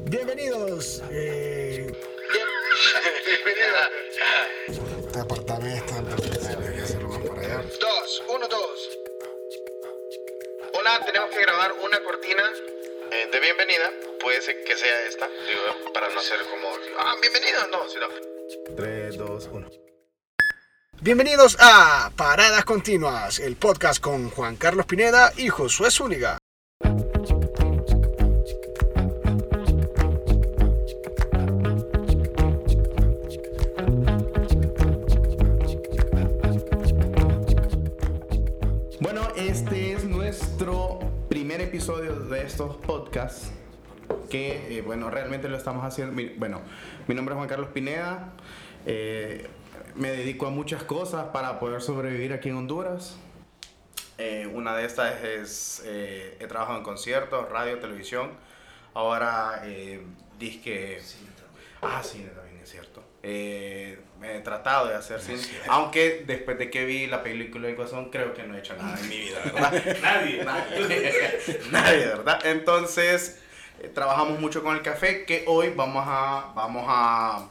Bienvenidos. Eh, Bienvenido. Apartamento, hay que hacerlo más para allá. Dos, uno, dos. Hola, tenemos que grabar una cortina eh, de bienvenida. Puede ser que sea esta, digo, para no ser como, ah, bienvenido, no, sino. 3, 2, 1. Bienvenidos a Paradas Continuas, el podcast con Juan Carlos Pineda y Josué Zúñiga. Estos podcasts. Que, eh, bueno, realmente lo estamos haciendo. mi- bueno, mi nombre es Juan Carlos Pineda. eh, me dedico a muchas cosas para poder sobrevivir aquí en Honduras. Eh, una de estas es. he trabajado en conciertos, radio, televisión. Ahora, disque. Ah, cine también es cierto. Eh, me he tratado de hacer cine. Aunque después de que vi la película de Guasón, creo que no he hecho nada en mi vida, ¿verdad? Nadie. Nadie. Nadie, ¿verdad? Entonces, eh, trabajamos mucho con el café, que hoy vamos a, vamos a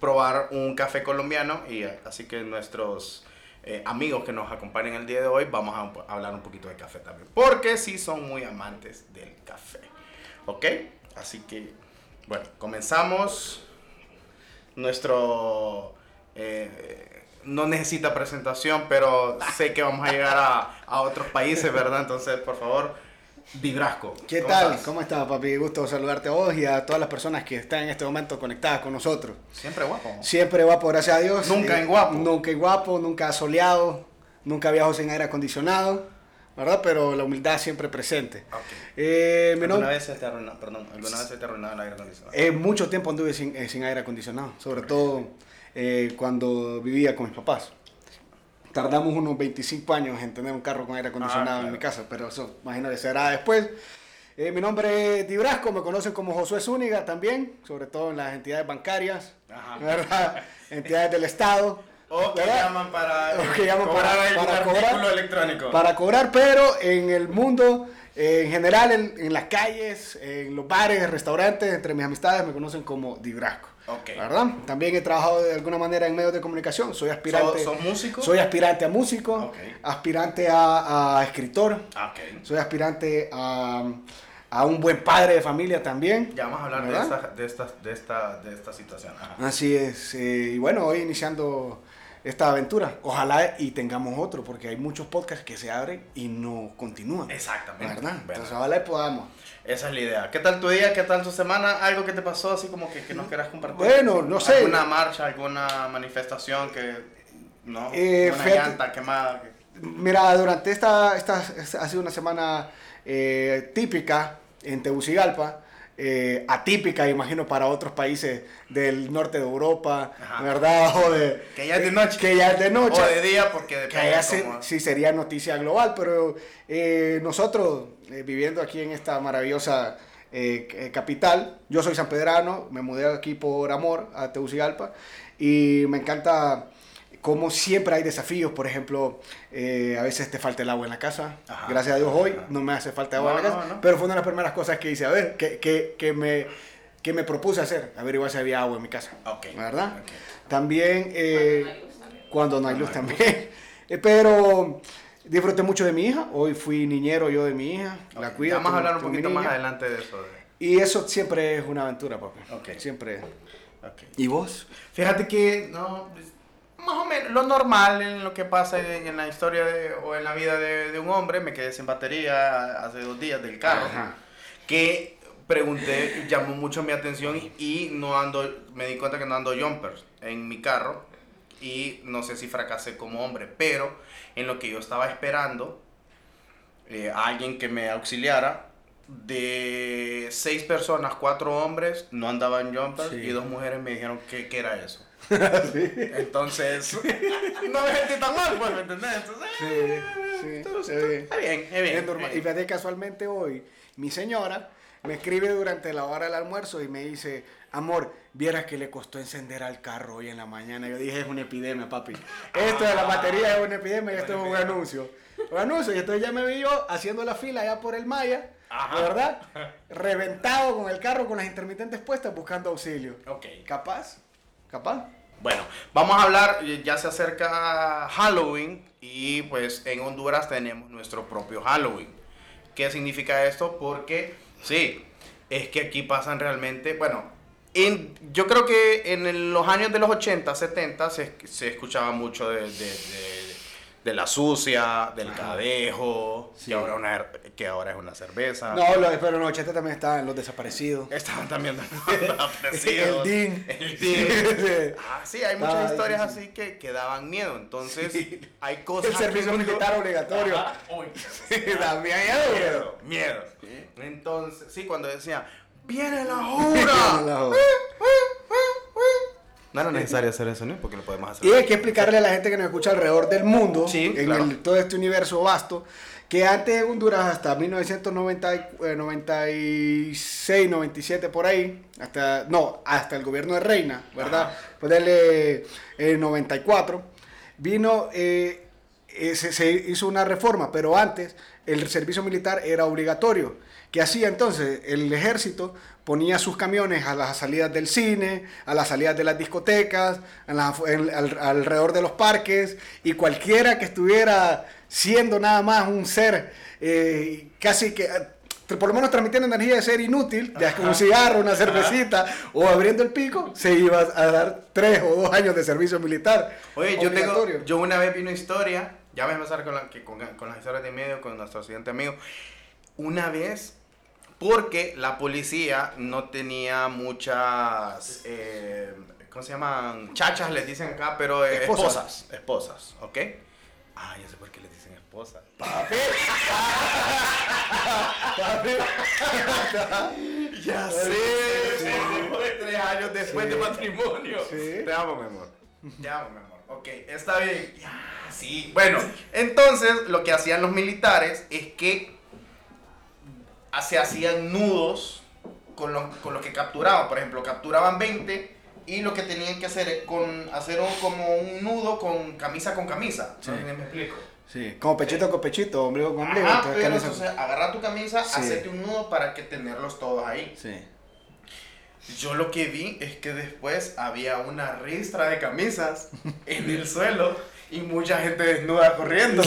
probar un café colombiano. Y eh, así que nuestros eh, amigos que nos acompañan el día de hoy, vamos a hablar un poquito de café también. Porque sí son muy amantes del café. ¿Ok? Así que, bueno, comenzamos. Nuestro... eh, no necesita presentación, pero sé que vamos a llegar a, a otros países, ¿verdad? Entonces, por favor, Vibrasco. ¿Qué ¿cómo tal? estás? ¿Cómo estás, papi? Gusto saludarte a vos y a todas las personas que están en este momento conectadas con nosotros. Siempre guapo. Siempre guapo, gracias a Dios. Nunca Eh, en guapo. Nunca en guapo, nunca soleado, nunca viajo sin aire acondicionado, ¿verdad? Pero la humildad siempre presente. Ok. Eh, mi ¿Alguna nombre- vez se te arruinó, perdón, alguna vez se te arruinó el aire acondicionado? Eh, mucho tiempo anduve sin, eh, sin aire acondicionado, sobre todo eh, cuando vivía con mis papás. Tardamos unos 25 años en tener un carro con aire acondicionado Ah, claro. en mi casa, pero eso, imagínate, será después. Eh, mi nombre es Dibrasco, me conocen como Josué Zúñiga también, sobre todo en las entidades bancarias, Ajá. ¿verdad? entidades del Estado. O que ¿verdad? llaman para, O que llaman cobrar para- cobrar. electrónico. Para cobrar, pero en el mundo, eh, en general, en, en las calles, en los bares, restaurantes, entre mis amistades me conocen como Dibrasco. Ok. ¿Verdad? También he trabajado de alguna manera en medios de comunicación. Soy aspirante. ¿Sos- sos músico? Soy aspirante a músico, aspirante a, a escritor, Ah, soy aspirante a, a un buen padre de familia también. Ya vamos a hablar de esta, de, esta, de, esta, de esta situación. Ajá. Así es. eh, y bueno, hoy iniciando esta aventura. Ojalá y tengamos otro, porque hay muchos podcasts que se abren y no continúan. Exactamente. ¿Verdad? Entonces ojalá y podamos. esa es la idea. ¿Qué tal tu día? ¿Qué tal tu semana? ¿Algo que te pasó así como que, que nos quieras compartir? Bueno, no sé. ¿Alguna marcha, alguna manifestación que... No, Eh, una fíjate- llanta quemada. que- Mira, durante esta, esta, esta ha sido una semana eh, típica en Tegucigalpa, eh, atípica, imagino, para otros países del norte de Europa, Ajá. ¿verdad? O de, Que ya es de noche. Que ya es de noche. O de día porque que depende allá se- cómo- sí sería noticia global, pero eh, nosotros, eh, viviendo aquí en esta maravillosa capital, yo soy sanpedrano, me mudé aquí por amor a Tegucigalpa y me encanta como siempre hay desafíos, por ejemplo, eh, a veces te falta el agua en la casa, Ajá. gracias a Dios hoy Ajá. no me hace falta agua No, en la casa, no, no. pero fue una de las primeras cosas que hice, a ver, que, que, que me, que me propuse hacer, averiguar si había agua en mi casa, Ok. ¿verdad? Ok. También... eh, cuando no hay luz también. Eh, Pero disfruté mucho de mi hija. Hoy fui niñero yo de mi hija. La cuido. Vamos a hablar un poquito más adelante de eso. de- Y eso siempre es una aventura, papi. Siempre. ¿Y vos? Fíjate que no, pues, más o menos lo normal en lo que pasa en, la historia de- o en la vida de, de un hombre. Me quedé sin batería hace dos días del carro. Ajá. Que pregunté, llamó mucho mi atención y no ando, me di cuenta que no ando jumpers en mi carro. Y no sé si fracasé como hombre, pero en lo que yo estaba esperando, eh, alguien que me auxiliara, de seis personas, cuatro hombres no andaban jumpers Sí. y dos mujeres me dijeron que, que era eso. sí. Entonces, no me sentí tan mal, pues, ¿me entendés? Entonces, Sí, eh, sí, entonces, sí. está bien, está bien. Es normal. Y fíjate casualmente hoy, mi señora me escribe durante la hora del almuerzo y me dice, amor, vieras que le costó encender al carro hoy en la mañana. Yo dije, es una epidemia, papi. Esto de la batería es una epidemia y esto es un anuncio. Un anuncio. Y entonces ya me vi yo haciendo la fila allá por el Maya, ¿verdad? Reventado con el carro, con las intermitentes puestas, buscando auxilio. Ok. ¿Capaz? ¿Capaz? Bueno, vamos a hablar, eh, ya se acerca Halloween y pues en Honduras tenemos nuestro propio Halloween. ¿Qué significa esto? Porque sí, es que aquí pasan realmente, bueno, en- yo creo que en el- los años de los 80, 70 se, se escuchaba mucho de, de- de- de la sucia, del cadejo, que, ahora una, que ahora es una cerveza. No, lo- pero en los 80 también estaban los desaparecidos. Estaban también El apreciados. DIN. El DIN. Ah, sí, hay muchas Ah, historias sí, sí. así que, que daban miedo. Entonces, Sí. hay cosas. El servicio que- militar obligatorio. Ajá, uy, Da miedo, miedo, miedo. Entonces, sí, cuando decía, ¡Viene la Viene hora! la hora. No era necesario hacer eso, ¿no? Porque lo podemos hacer. Y hay que explicarle a la gente que nos escucha alrededor del mundo, Sí, en claro. el- todo este universo vasto, que antes en Honduras, hasta 1996, 97 por ahí, hasta, no, hasta el gobierno de Reina, ¿verdad? Eh, eh, 94, vino, eh, eh, se, se hizo una reforma, pero antes el servicio militar era obligatorio. ¿Qué hacía entonces? El ejército ponía sus camiones a las salidas del cine, a las salidas de las discotecas, en la- en- al- alrededor de los parques, y cualquiera que estuviera siendo nada más un ser eh, casi que, eh, por lo menos transmitiendo energía de ser inútil, ya con un cigarro, una cervecita o abriendo el pico, se iba a dar tres o dos años de servicio militar. Oye, yo tengo, yo una vez vi una historia, ya voy a empezar con, la, que, con, con las historias de medio, con nuestro siguiente amigo. Una vez, porque la policía no tenía muchas, eh, ¿cómo se llaman? Chachas les dicen acá, pero eh, Esposas. esposas. Esposas, ¿ok? Ah, ya sé por qué les dicen esposas. Ya sé, después de tres años después de matrimonio. Sí. Te amo, mi amor. Te amo, mi amor. Ok, está bien. Ya, sí. Bueno, entonces lo que hacían los militares es que se hacían nudos con los, con los que capturaban. Por ejemplo, capturaban 20 y lo que tenían que hacer es con, hacer un- como un nudo con camisa con camisa. Si me explico. Sí, como pechito con pechito, ombligo con ombligo. Ajá, pero entonces agarra tu camisa, Sí. hacete un nudo para que tenerlos todos ahí. Sí. Yo lo que vi es que después había una ristra de camisas en el suelo y mucha gente desnuda corriendo.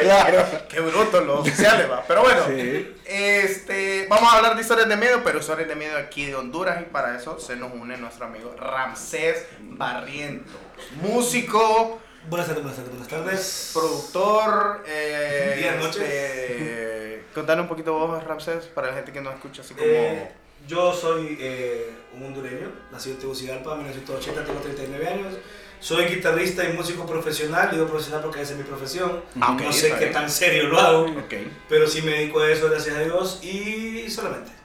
claro. Qué bruto los oficiales, va. Pero bueno, Sí. este, vamos a hablar de historias de miedo, pero historias de miedo aquí de Honduras y para eso se nos une nuestro amigo Ramsés Barriento, músico, Buenas tardes, buenas tardes, buenas tardes. productor. Eh, este, un poquito vos, Ramsés, para la gente que nos escucha así como. Eh, yo soy eh, un hondureño, nacido en Tegucigalpa, en 1980, tengo 39 años. Soy guitarrista y músico profesional, digo profesional porque esa es mi profesión. Ah, no sé qué bien. tan serio lo hago, pero sí me dedico a eso, gracias a Dios, y solamente.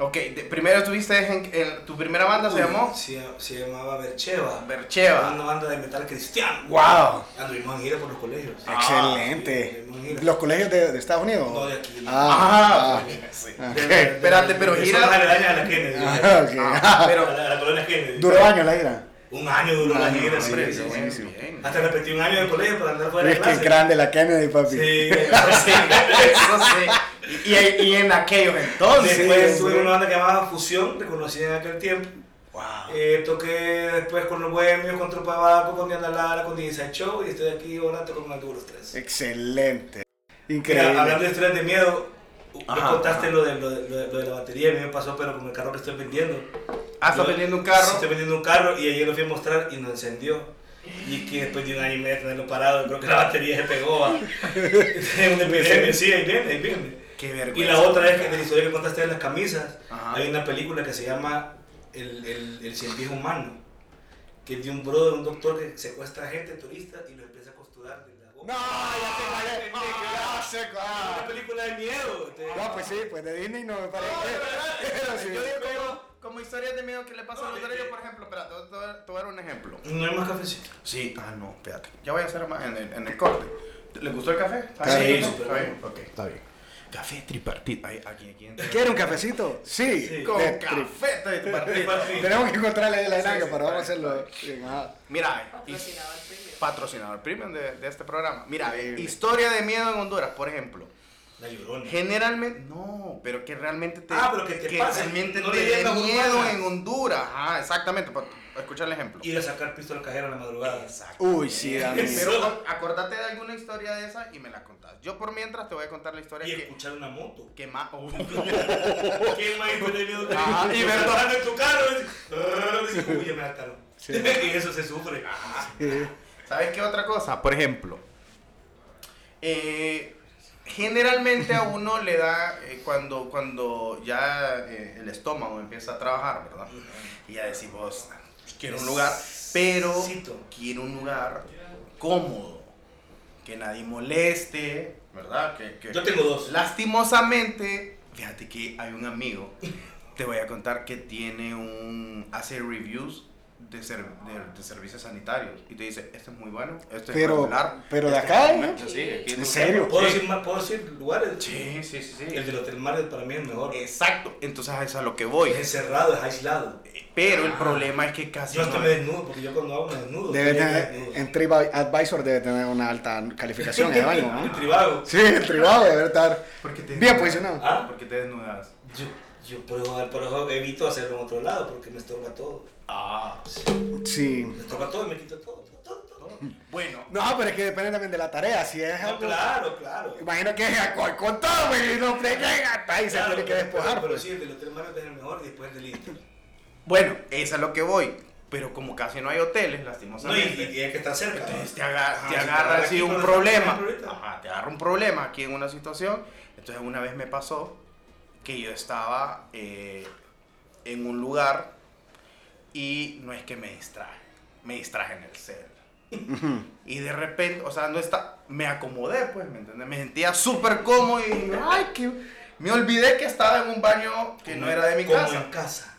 Ok, de- primero estuviste en, en- tu primera banda se llamó Se, se llamaba Bercheva, Bercheva. una banda de metal cristiano. ¡Wow! Anduvimos en gira por los colegios. Excelente. anduvimos en gira. ¿Los colegios de, de Estados Unidos? No, de aquí. Ah, sí. ah, De- ok. de- Espérate, pero gira- la Kennedy. Ah. Ah, pero A la, la colonia Kennedy. ¿Duró años la ira? Un año duró Un la gira, sí, sí, sí, sí, sí. buenísimo. bien. Hasta repetí un año de colegio para andar fuera de Es que clase. es grande la Kennedy, papi. Sí, Sí, eso sí. Y, y- y en aquellos entonces. Después sí, estuve en una banda que llamaba Fusión, reconocida en aquel tiempo. Wow. Eh, toqué después con los Bohemios, con Tropa de Baco, con Diana Lara, con Inside Show y estoy aquí ahora con los tres. Excelente. Mira, Increíble. hablando de historias de miedo, me Ajá, contaste ajá. Lo, de, lo, de, lo, de, lo la batería, a mí me pasó, pero con el carro que estoy vendiendo. Ah, estás vendiendo un carro. estoy vendiendo un carro y ayer lo fui a mostrar y no encendió. Y que después de un año y medio tenerlo parado, creo que la batería se pegó. ¿va? Sí, ahí viene, ahí viene. Qué Y vergüenza. la otra es que de la historia que contaste de las camisas, Ajá. hay una película que se llama El, el, el cien pies humano, que es de un brother, un doctor que secuestra gente, turistas, y los empieza a costurar de la No, ya te vale. Ah, sé Es cuál. una película de miedo. te- No, pues sí, pues de Disney no me parece. Pero sí. Yo digo como, como historias de miedo que le pasan a los derechos, por ejemplo, espera, te voy- a- dar un ejemplo. No hay más cafecito. Sí, ah, no, espérate. Ya voy a hacer más en el, en el corte. ¿Le gustó el café? ¿Está Sí, bien? súper ¿Está bien? Ok. Está bien. Café tripartito. Ay, aquí, aquí. entra. ¿Quiere un cafecito? Sí. Sí. Con Eh, café tripartito. Tenemos que encontrarle la Sí, dinámica, sí, pero vamos a sí, hacerlo. Mira, y- Patrocinador premium. de, de este programa. Mira, Increíble. historia de miedo en Honduras, por ejemplo. La llorona. Generalmente, no, pero que realmente te, Ah, pero que te pase, realmente no te dé miedo en Honduras. Ajá, exactamente. Para escuchar el ejemplo. Ir a sacar pistola cajera en la madrugada. Exacto. Uy, sí, da miedo. Pero ac- acordate de alguna historia de esa y me la contás. Yo por mientras te voy a contar la historia Y que, escuchar una moto. que más... ¿Qué más que Ajá, y verdad en tu carro? Uy, ya me hartaron. y eso se sufre. ¿Sabes qué otra cosa? Por ejemplo, eh, generalmente a uno le da, eh, cuando, cuando ya eh, el estómago empieza a trabajar, ¿verdad? Y ya decimos, quiero un lugar, pero quiero un lugar cómodo, que nadie moleste, ¿verdad? Que, que- Yo tengo dos. Lastimosamente, fíjate que hay un amigo, te voy a contar que tiene un, hace reviews de, ser- de, de servicios sanitarios y te dice, este es muy bueno, este Pero- es regular. pero de este acá, es ¿eh? momento", sí, aquí ¿En serio? ¿Puedo Sí. decir, ¿Puedo decir lugares? Sí, sí, sí, sí. El del Hotel Mario para mí es mejor. Exacto, entonces a eso es a lo que voy. Es encerrado, es aislado. Pero el problema es que casi Yo no me desnudo, porque yo cuando hago me desnudo. Debe Estoy tener, desnudo. en TripAdvisor debe tener una alta calificación en el baño, ¿no? tribago. Sí, el tribado debe estar Porque te bien posicionado. ¿Ah? Porque te desnudas. Yo, yo por, eso, por eso evito hacerlo en otro lado, porque me estorba todo. Ah, Sí. Me estorba todo y me quito todo. todo, todo. bueno. No, pero es que depende también de la tarea. Si es No, algo. claro, claro. Imagino que es con, con todo, y no llega hasta ahí se tiene que pero- despojar. Pero, pues. sí, el del Hotel Mario es el mejor y después el del Inter. Bueno, eso es a lo que voy. Pero como casi no hay hoteles, No, y, lastimosamente. y hay que estar cerca. Entonces ¿no? te, aga- Ajá, te si agarra así un pero problema. Ajá, te agarra un problema aquí en una situación. Entonces una vez me pasó que yo estaba eh, en un lugar y no es que me distraje, me distraje en el cel. Y de repente, o sea, no está, me acomodé, pues, ¿me entiendes? Me sentía súper cómodo y ay, que me olvidé que estaba en un baño que no era de mi Como casa. en casa.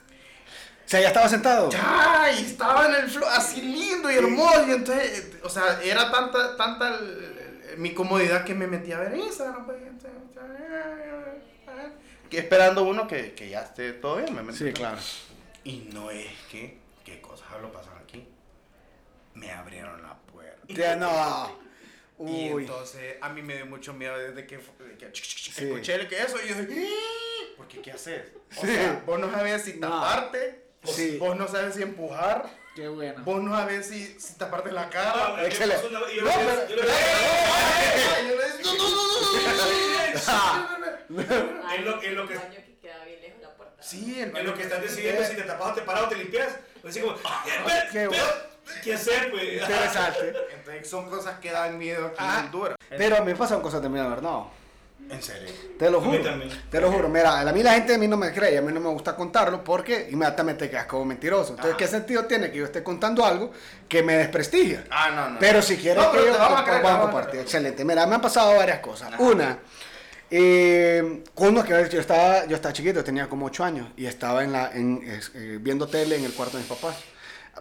O sea, ya estaba sentado. Ya, y estaba en el flow así lindo y hermoso. Y entonces, eh, o sea, era tanta, tanta el- el- mi comodidad que me metí a ver Instagram. pues, Que esperando uno que, que ya esté todo bien, me. Sí, claro. Y no es que, ¿qué cosas lo pasan aquí? Me abrieron la puerta. Ya no. Y Uy. entonces a mí me dio mucho miedo desde que, de que Sí. escuché el que eso y yo dije, porque ¿qué haces? O Sí. sea, vos no sabes si No. taparte, Sí. vos no sabes si empujar, Qué bueno. vos no sabes si, si taparte la Ah, cara. me excelente. yo No, yo "No, no, no, no, no, no, no". En lo- en lo que- baño. Sí, el En lo que estás decidiendo si te tapas o te paras o te limpias. Pues así como, Qué ¿qué, bueno. ¿qué hacer, pues? Interesante. Entonces son cosas que dan miedo aquí Ah. en Honduras. Pero a mí me pasan cosas de miedo, ¿verdad? En serio. Te lo juro. Te lo juro. Mira, a mí la gente a mí no me cree, a mí no me gusta contarlo porque inmediatamente quedas como mentiroso. Entonces, Ah. ¿qué sentido tiene que yo esté contando algo que me desprestigia? Ah, no, no. Pero si quieres No, que pero yo te vamos a creer, vamos compartir. Excelente. Mira, me han pasado varias cosas. Ajá. Una, eh, uno que yo estaba, yo estaba chiquito, tenía como 8 años y estaba en la, en, eh, viendo tele en el cuarto de mis papás.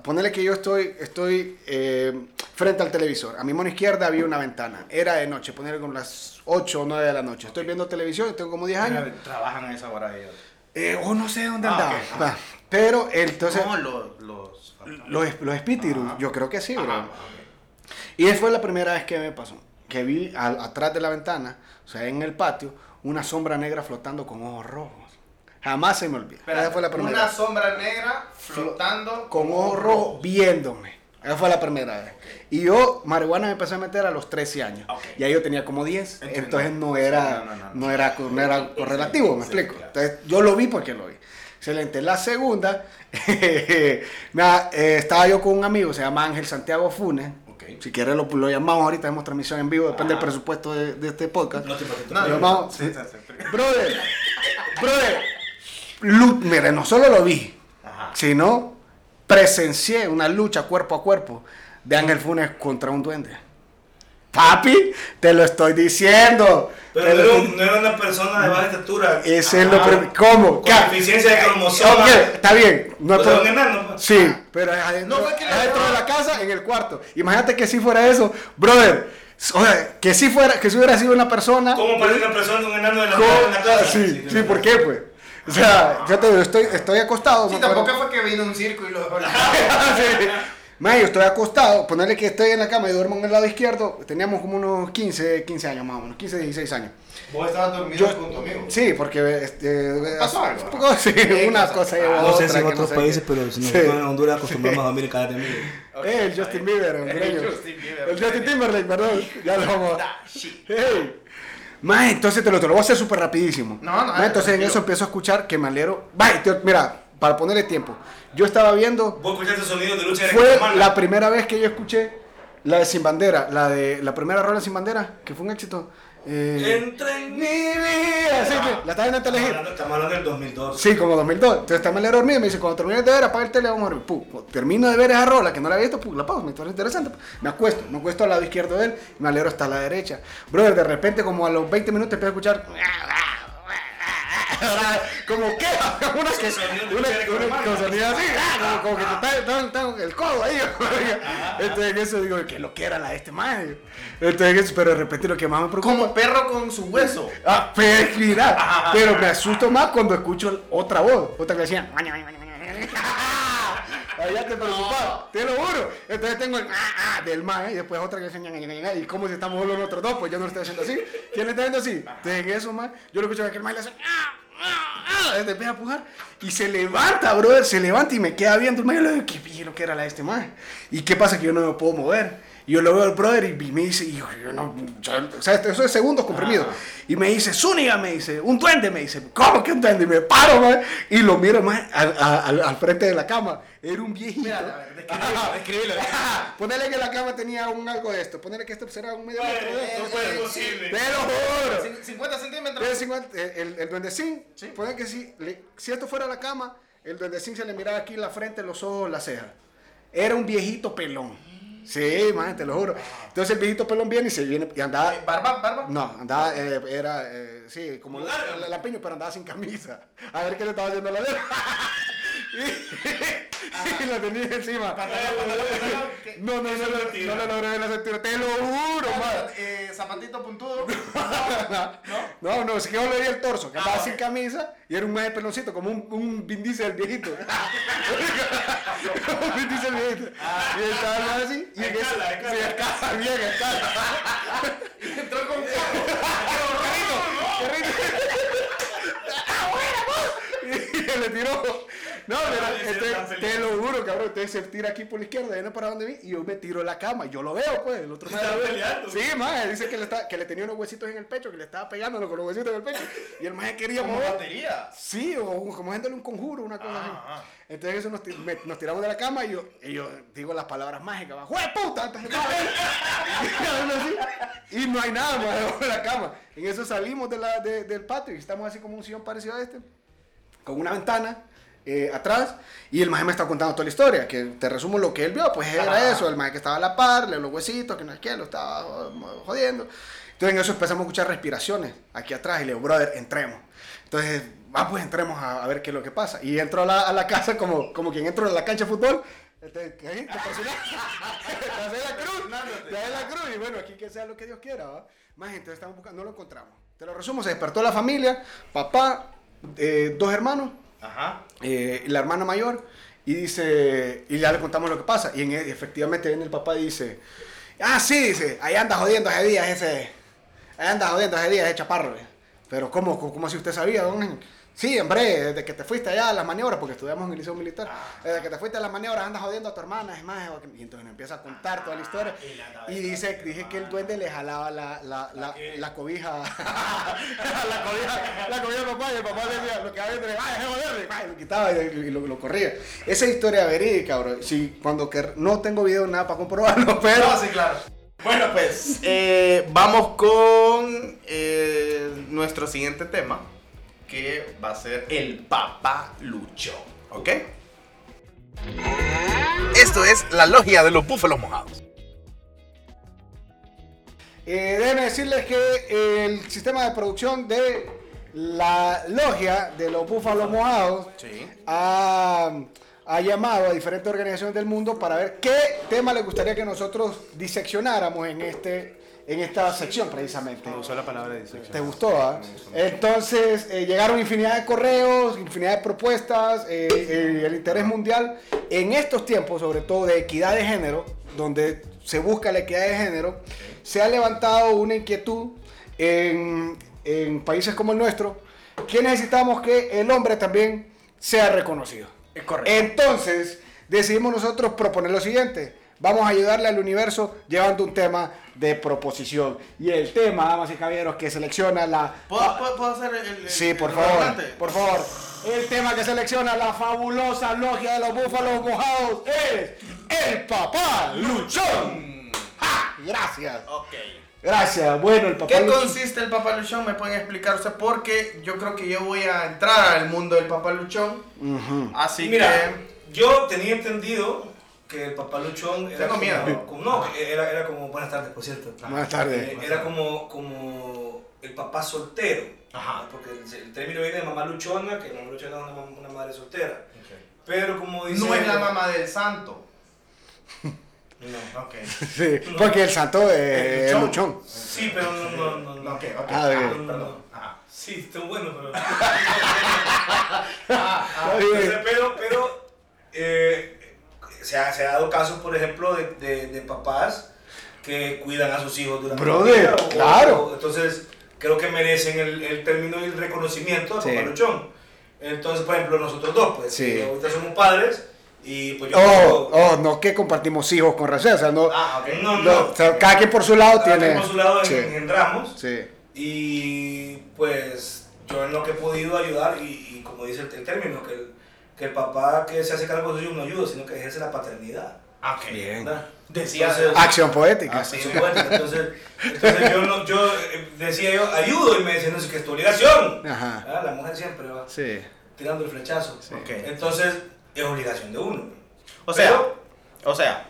Ponele que yo estoy, estoy eh, frente al televisor. A mi mano izquierda había una ventana. Era de noche, ponerle como las 8 o 9 de la noche. Estoy viendo televisión, tengo como 10 años. Trabajan a esa hora ellos. Eh, o no sé dónde Ah, andaba. Va. Pero entonces, no, los... Los, los, los espíritus, yo creo que sí, bro. Y esa fue la primera vez que me pasó. Que vi atrás de la ventana, o sea, en el patio, una sombra negra flotando con ojos rojos. Jamás se me olvida. Esa fue la primera Una vez. sombra negra flotando Con ojos rojos viéndome. Esa fue la primera vez. Y yo, marihuana me empecé a meter a los 13 años. Y ahí yo tenía como 10. Entiendo. Entonces no era, No, no, no, no. no era, no era correlativo, me Sí, explico. claro. Entonces yo lo vi porque lo vi. Excelente. La segunda, nada, eh, estaba yo con un amigo, se llama Ángel Santiago Funes. Si quieres lo, lo llamamos ahorita, hacemos transmisión en vivo, depende del presupuesto de, de este podcast. No te pases. No. Brother, brother, mire, no solo lo vi, Ajá. sino presencié una lucha cuerpo a cuerpo de Ángel Funes contra un duende. Papi, te lo estoy diciendo. Pero no estoy- no era una persona de baja estatura. Ese es lo prim- ¿Cómo? Con ¿Qué? deficiencia de Eh, cromosoma. ok, está bien. No es por- enano, pues. Sí, pero es adentro, No que es adentro de la casa, en el cuarto. Imagínate que si fuera eso, brother. O sea, que si fuera, que si hubiera sido una persona. ¿Cómo parece una persona de un enano de la la casa? Sí, sí, de ¿por qué, pues? O sea, yo te digo, estoy, estoy acostado. Sí, tampoco fue que vino un circo y lo dejó la Sí. Mae, yo estoy acostado, ponerle que estoy en la cama y duermo en el lado izquierdo. Teníamos como unos 15, 15 años más o menos, 15, 16 años. Vos estabas dormido Yo- junto amigo. Sí, porque este, ¿Pasó algo? sí, una cosa llevó a No sé otra si en otros sé países, qué. pero si Sí. nosotros en Honduras acostumbramos a dormir cada amigo. Eh, el Justin Bieber, hondureño. El Justin Bieber. El Justin Timberlake, perdón. Ya lo vamos. Hey. Mae, entonces te lo, te lo voy a hacer súper rapidísimo. No, no, Mae, entonces en eso empiezo a escuchar que me alero. Mae, tío, mira, para ponerle tiempo. Yo estaba viendo Vos escuchaste sonidos de lucha de Fue Recomana. la primera vez que yo escuché la de Sin Bandera, la de la primera rola Sin Bandera, que fue un éxito. Eh, Entra en mi vida, sí, sí, la estaba viendo en hablando, estamos hablando del 2002. Sí, como 2002. Entonces está me dormido y me dice, cuando termines de ver, apaga el tele, vamos a ver. Pum, termino de ver esa rola que no la había visto, pum, la pausa, me parece interesante. Me acuesto, me acuesto al lado izquierdo de él y me alero hasta la derecha. Brother, de repente, como a los 20 minutos, empiezo a escuchar. Como que una que una, una, con sonido así ah, como, como que te está el codo ahí entonces en eso digo que lo que era la de este man entonces en eso, pero de repente lo que más me preocupa Como perro con su hueso. Ah, pero, mira, pero me asusto más cuando escucho otra voz, otra que decía. Ahí ya te preocupaba, te lo juro. Entonces tengo el ah, ah, del más y después otra que ña, y como si estamos solo nosotros dos, pues yo no lo estoy haciendo así. ¿Quién le está haciendo así? Entonces en eso más, yo lo escucho que aquel más le hace ah, ah, ah, empieza a empujar y se levanta, brother, se levanta y me queda viendo y le digo, qué pillo que era la de este man. ¿Y qué pasa? Que yo no me puedo mover. Y yo lo veo al brother y me dice, y yo, no, yo- o sea, eso es segundos comprimidos. Y me dice, Zúñiga, me dice, un duende, me dice, ¿cómo que un duende? Y me paro, man, y lo miro más al, al- al frente de la cama. Era un viejito. Mira, describilo. Ponele que la cama tenía un algo de esto. Ponele que esto será un medio metro de esto. No fue posible. Te lo juro. Cin- 50 centímetros. Tiene 50, el, el, el duendecín, ponele que si, le- si esto fuera la cama, el duendecín se le miraba aquí la frente, los ojos, la ceja. Era un viejito pelón. Sí, man, te lo juro. Entonces el viejito pelón viene y se viene y andaba. Eh, Barba, barba. No, andaba, eh, era, eh, sí, como la, la- la piño, pero andaba sin camisa. A ver qué le estaba haciendo la letra. Y, la tenía encima. No, no, no, no, no, le logré ver la cintura. Te lo juro, man. Eh, zapatito puntudo. No, no, es que yo le vi el torso, que Ah, ok. sin camisa y era un maje peloncito, como un, un Vin Diesel viejito. un Vin Diesel viejito. y estaba así. Y en eso, Escala, escala. escala, bien, escala. Entró con y le tiró. No, ser entonces, te lo juro, cabrón. Entonces se tira aquí por la izquierda, viene para donde vi y yo me tiro la cama. Yo lo veo, pues. El otro ve. peleando. Sí, maje. Dice que le, está, que le tenía unos huesitos en el pecho, que le estaba pegándolo con los huesitos en el pecho. Y el maje quería como mover. batería. Sí, o como haciéndole un conjuro, una cosa así. Entonces eso nos, me- nos tiramos de la cama y yo, y yo digo las palabras mágicas, va, ¡Jue puta! Y, no hay nada más debajo de la cama. En eso salimos de la, de- del patio y estamos así como un sillón parecido a este, con una ventana eh, atrás, y el maje me está contando toda la historia, que te resumo lo que él vio, pues era eso, el maje que estaba a la par, le los huesitos, que no es que lo estaba jodiendo. Entonces en eso empezamos a escuchar respiraciones aquí atrás y le digo, brother, entremos. Entonces, va, pues entremos a, a ver qué es lo que pasa. Y entro a la, a la casa como, como quien entró a la cancha de fútbol. Este, ¿qué? ¿Te hace la cruz. Te la cruz. Y bueno, aquí que sea lo que Dios quiera, ¿va? Más gente, estamos buscando, no lo encontramos. Te lo resumo, se despertó la familia, papá, eh, dos hermanos, Ajá. eh, la hermana mayor, y dice, y ya le contamos lo que pasa. Y en- efectivamente viene el papá y dice, ah, sí, dice, ahí anda jodiendo ese día, ese, ahí anda jodiendo ese día, ese chaparro. eh". Pero ¿cómo, cómo, cómo si usted sabía, don? Sí, hombre, desde que te fuiste allá a las maniobras, porque estudiamos en el liceo militar, desde que te fuiste a las maniobras andas jodiendo a tu hermana, es más, y entonces me empieza a contar toda la historia. Y dice, dije que el duende le jalaba la, la, la, la cobija, la cobija, la cobija al papá, y el papá le decía, lo que había entre, joderle", y, lo quitaba y, y lo, lo corría. Esa historia verídica, bro. Sí, cuando que no tengo video nada para comprobarlo, pero... No, sí, claro. Bueno, pues eh, vamos con eh, nuestro siguiente tema, que va a ser el papá Lucho. ¿Ok? Esto es la logia de los búfalos mojados. Eh, déjenme decirles que el sistema de producción de la logia de los búfalos mojados Sí. ha, ha llamado a diferentes organizaciones del mundo para ver qué tema les gustaría que nosotros diseccionáramos en este en esta sección precisamente. Usó la palabra disección. ¿Te gustó? ah? Entonces eh, llegaron infinidad de correos, infinidad de propuestas, eh, eh, el interés mundial en estos tiempos, sobre todo de equidad de género, donde se busca la equidad de género, se ha levantado una inquietud en, en países como el nuestro, que necesitamos que el hombre también sea reconocido. Es correcto. Entonces, decidimos nosotros proponer lo siguiente. Vamos a ayudarle al universo llevando un tema de proposición. Y el tema, damas y caballeros, que selecciona la... ¿Puedo, puedo- puedo hacer el, el- Sí, el por favor, relevante? por favor. El tema que selecciona la fabulosa logia de los búfalos mojados es el papá luchón. ¡Ja! Gracias. Ok. Gracias. Bueno, el papá ¿Qué luchón. consiste el papá luchón? ¿Me pueden explicar usted? Porque yo creo que yo voy a entrar al mundo del papá luchón. Ujú. Así Mira, que... yo tenía entendido que el papá luchón era Tengo como, miedo. como- no, era, era como buenas tardes, por cierto. Buenas tardes. Eh, era como, como el papá soltero. Ajá. Porque el, el término viene de mamá luchona, que mamá luchona es una, madre soltera. Pero como dice. No es la mamá del santo. No. Ok. Sí, porque el santo es El el luchón. luchón. Sí, pero no, no, no. no. Ok, ok. Ah, no, no. Ajá. Sí, está bueno, pero. Bien. Entonces, pero, pero eh, se, ha, se ha dado casos, por ejemplo, de, de, de papás que cuidan a sus hijos durante Brother, el día, o- claro. o- entonces, creo que merecen el, el término y el reconocimiento Sí. papá luchón. Entonces, por ejemplo, nosotros dos, pues, Sí. ahorita somos padres y pues yo. Oh, oh, no que compartimos hijos con Racel, o sea, no, Ah, ok. no, no, no. o sea, cada quien por su lado Cada tiene. quien por su lado sí, engendramos. sí. Y pues yo en lo que he podido ayudar, y, y como dice el, el término, que el, que el papá que se hace cargo de sus hijos no ayuda, sino que ejerce la paternidad. Ok. Bien. ¿verdad? Decía... Entonces- Acción poética. Ah, sí. Eso es bueno. Entonces, entonces yo, no, yo eh, decía yo, ayudo, y me decían, no, es que es tu obligación. Ajá. Ah, La mujer siempre va Sí. tirando el flechazo. Ok. Entonces, es obligación de uno. O sea, o sea,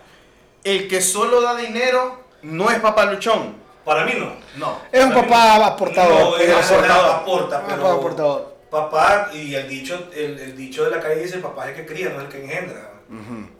el que solo da dinero no es papá luchón. para mí no. No. Es un papá aportador. No, es aportador, aporta, Un pero papá aportador. Papá, y el dicho, el, el dicho de la calle dice, papá es el que cría, no es el que engendra.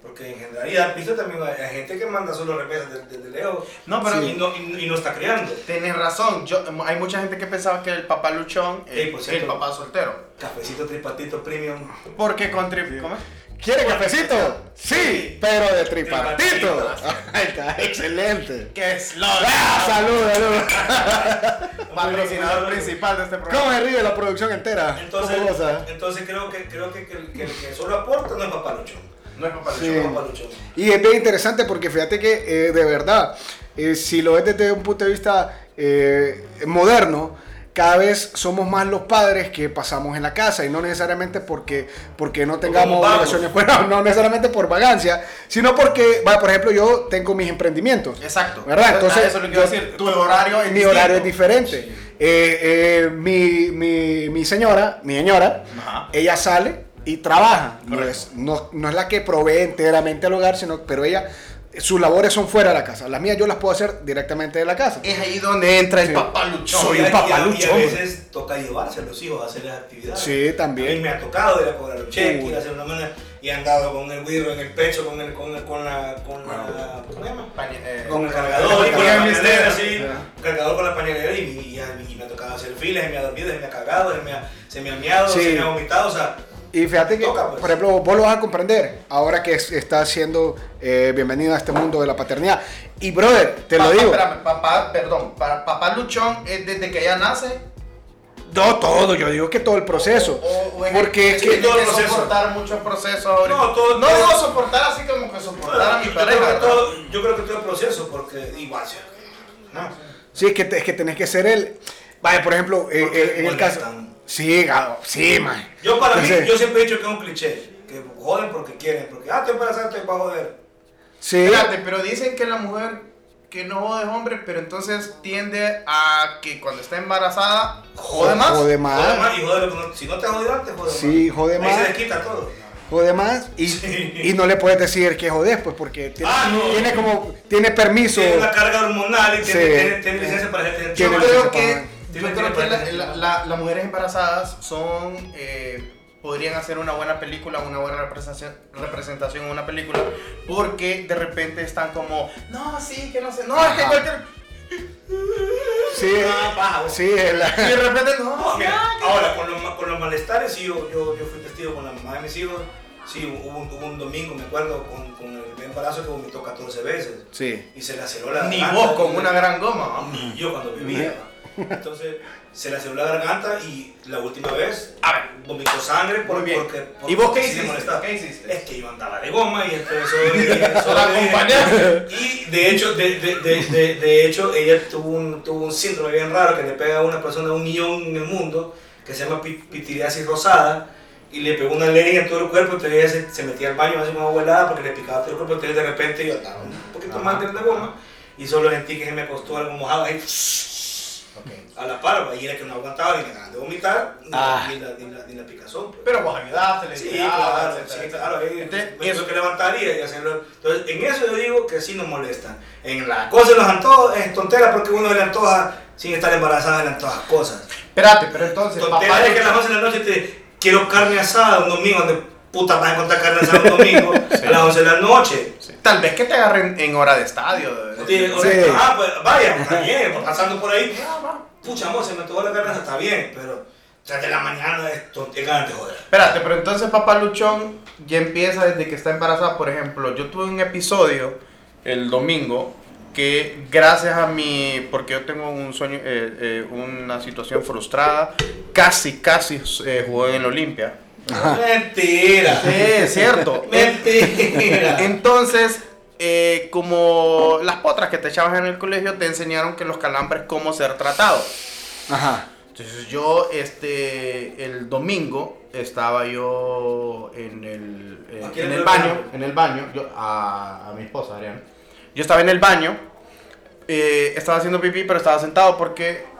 Porque engendrar, y has visto también hay hay gente que manda solo remesas desde desde lejos No, pero y, no, y, y no está criando. Tienes razón. Yo, hay mucha gente que pensaba que el papá luchón es por el cierto. papá soltero. Cafecito tripatito premium. Porque contribuye. ¿Cómo es? ¿Quiere cafecito? Sí, pero de tripartito. Tripartito. Ahí está, excelente. Que es lo ¡Ah, salud, salud! patrocinador principal de este programa. ¿Cómo se ríe la producción entera? Entonces, entonces creo que creo que, que el, que el que solo aporta no es papá luchón. No es papá Sí. luchón. No es papá luchón. Y es bien interesante porque fíjate que eh, de verdad, eh, si lo ves desde un punto de vista eh, moderno, cada vez somos más los padres que pasamos en la casa y no necesariamente porque, porque no tengamos obligaciones, bueno, no necesariamente por vagancia, sino porque, bueno, por ejemplo, yo tengo mis emprendimientos. Exacto. ¿Verdad? Entonces, eso es lo que yo- decir. Tu horario es mi horario es diferente. Eh, eh, mi, mi, mi señora, mi señora, Ajá. ella sale y trabaja. No es, no, no es la que provee enteramente al hogar, sino, pero ella, sus labores son fuera de la casa. Las mías yo las puedo hacer directamente de la casa. Es ahí donde entra el Sí. papá luchón. Soy Y a- un y a- papá Y a veces toca llevarse a los hijos a hacer las actividades. Sí, A mí también. me ha tocado ir a cobrar los cheques, Uy. ir a hacer una manera y han dado con el vidrio en el pecho, con, el, con, el- con la. Con la ¿Cómo se llama? Eh, Con el cargador y con la pañalera, sí. Cargador con la pañalera y, y, y- y me ha tocado hacer filas, se me ha dormido, se me ha cagado, se me ha, se me ha miado, Sí. se me ha vomitado, o sea. Y fíjate que, Toca, pues. por ejemplo, vos lo vas a comprender ahora que es- estás siendo eh, bienvenido a este mundo de la paternidad. Y, brother, te lo digo. espérame, papá, perdón, para papá luchón es desde que ella nace. No todo, yo digo que todo el proceso. O, o es porque es tiene que. todo el que proceso. soportar muchos procesos ahorita. No, todo- no todo- digo soportar así como que soportar a mi yo, pareja. creo que ¿verdad? todo, yo creo que todo el proceso, porque igual, sí, ¿no? Sí, es que, es que tenés que ser el. Vaya, por ejemplo, eh, eh, en el caso. Sí, gado, sí, man. Yo para mí, yo siempre he dicho que es un cliché, que joden porque quieren, porque, ah, estoy embarazada, estoy para joder. Sí, Espérate, pero dicen que la mujer que no jode es hombre, pero entonces tiende a que cuando está embarazada jode más. Jode más. más y no- si no te has jodido antes, joder Sí, más. jode Ahí más. se les quita todo. Jode más. Y, Sí. y no le puedes decir que jodés, pues, porque tiene, Ah, no. tiene como. Tiene permiso. Tiene una carga hormonal y tiene, Sí. tiene, tiene licencia para hacer Yo creo que, yo creo que licencia la- para- la- la- las mujeres embarazadas son, eh, podrían hacer una buena película, una buena representación, representación en una película, porque de repente están como, no, sí, que no sé, no, es que cualquier... Sí, sí, es la- Y de repente, no. No, mira, ahora con los, con los malestares, sí, yo, yo, yo fui testigo con la mamá de mis hijos. Sí, hubo, un- hubo un domingo, me acuerdo, con, con el embarazo que vomitó 14 veces. sí. Y se le aceleró la Ni vos con una gran goma. yo cuando vivía. Entonces, se le la garganta y la última vez A ver. vomitó sangre por, Muy bien. porque, ¿Y vos qué hiciste? ¿Qué hiciste? Es que yo andaba de goma y entonces eso, eso de-. Y de hecho, de, de, de, hecho ella tuvo un, tuvo un síndrome bien raro que le pega a una persona un millón en el mundo que se llama pi- pitiriasis rosada y le pegó una alergia en todo el cuerpo, entonces ella se, se metía al baño así como abuelada porque le picaba todo el cuerpo, entonces de repente yo estaba un poquito mal de goma y solo sentí que se me acostó algo mojado ahí a la par, y era que no aguantaba ni ganas de vomitar ni, Ah. ni la, ni, la, ni la picazón. pues. Pero vos ayudaste, le Sí, claro, etcétera, sí, claro, Entonces, eso- que levantaría y hacerlo. Entonces, en eso yo digo que sí nos molestan. En la cosa de los antojos es tontera porque uno le antoja, sin estar embarazada, le antoja cosas. Espérate, pero entonces, Tontera papá es que a las 11 de la noche te quiero carne asada un domingo, donde puta vas a encontrar carne asada un domingo a las 11 de la noche. Tal vez que te agarren en hora de estadio. o sea, Ah, pues vaya, está bien, pues, pasando por ahí. Pucha, amor, se me antojó la carne está bien, pero 3 de la mañana es tontera, ganas de joder. Espérate, pero entonces papá Luchón ya empieza desde que está embarazada. Por ejemplo, yo tuve un episodio el domingo que gracias a mi, porque yo tengo un sueño, eh, eh, una situación frustrada, casi, casi eh, jugué en el Olimpia. Mentira. Sí, es cierto. Mentira. Entonces, eh, como las potras que te echabas en el colegio te enseñaron que los calambres cómo ser tratados. Ajá. Entonces yo, este, el domingo estaba yo en el, eh, ¿A quién en el baño, en el baño, yo, a, a mi esposa, Adriana. Yo estaba en el baño, eh, estaba haciendo pipí, pero estaba sentado porque...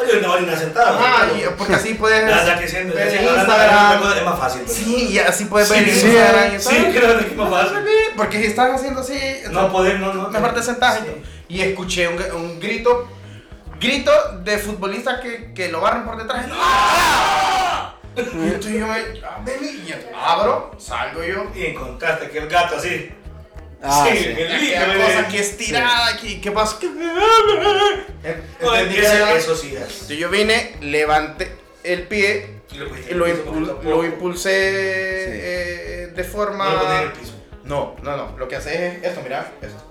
Oye, orina sentada. Ajá, y- porque así puedes ver Instagram. es más fácil. pues. Sí, y así puedes ver Sí, Instagram sí, tal. creo que es más fácil. Porque si estás haciendo así, No poder, no, no. mejor te sentás. Sí. Y escuché un, un grito, grito de futbolista que, que lo barren por detrás. ¡Ah! Y entonces yo me, ah, abro, salgo yo. Y encontraste que el gato así. Ah, sí, sí. el cosa eh. aquí estirada, aquí, ¿qué pasa? Eso sí es. Yo vine, levanté el pie Y lo y lo, impul- poco. lo impulsé eh, de forma... No lo pones en el piso. No, no, no. Lo que haces es esto, mira. Esto.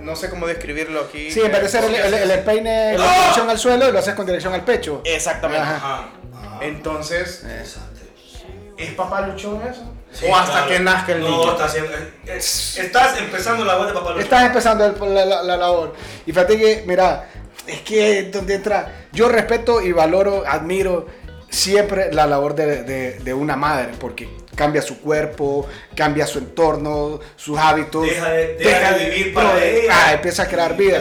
No sé cómo describirlo aquí. Sí, en vez de hacer el, el, el empeine con dirección al suelo, lo haces con dirección al pecho. Exactamente. Ajá. Ajá. Ajá. Entonces, Interesante. ¿es papá luchón eso? Sí, o hasta claro. que nazca el no, niño. está haciendo. es- Estás empezando la voz de papá Lucho. Estás empezando el- la, la- la labor. Y fíjate que, mira, es que donde entra, yo respeto y valoro, admiro siempre la labor de, de- de una madre, porque cambia su cuerpo, cambia su entorno, sus hábitos. Deja de- deja de vivir para ella. ah, empieza a crear vida.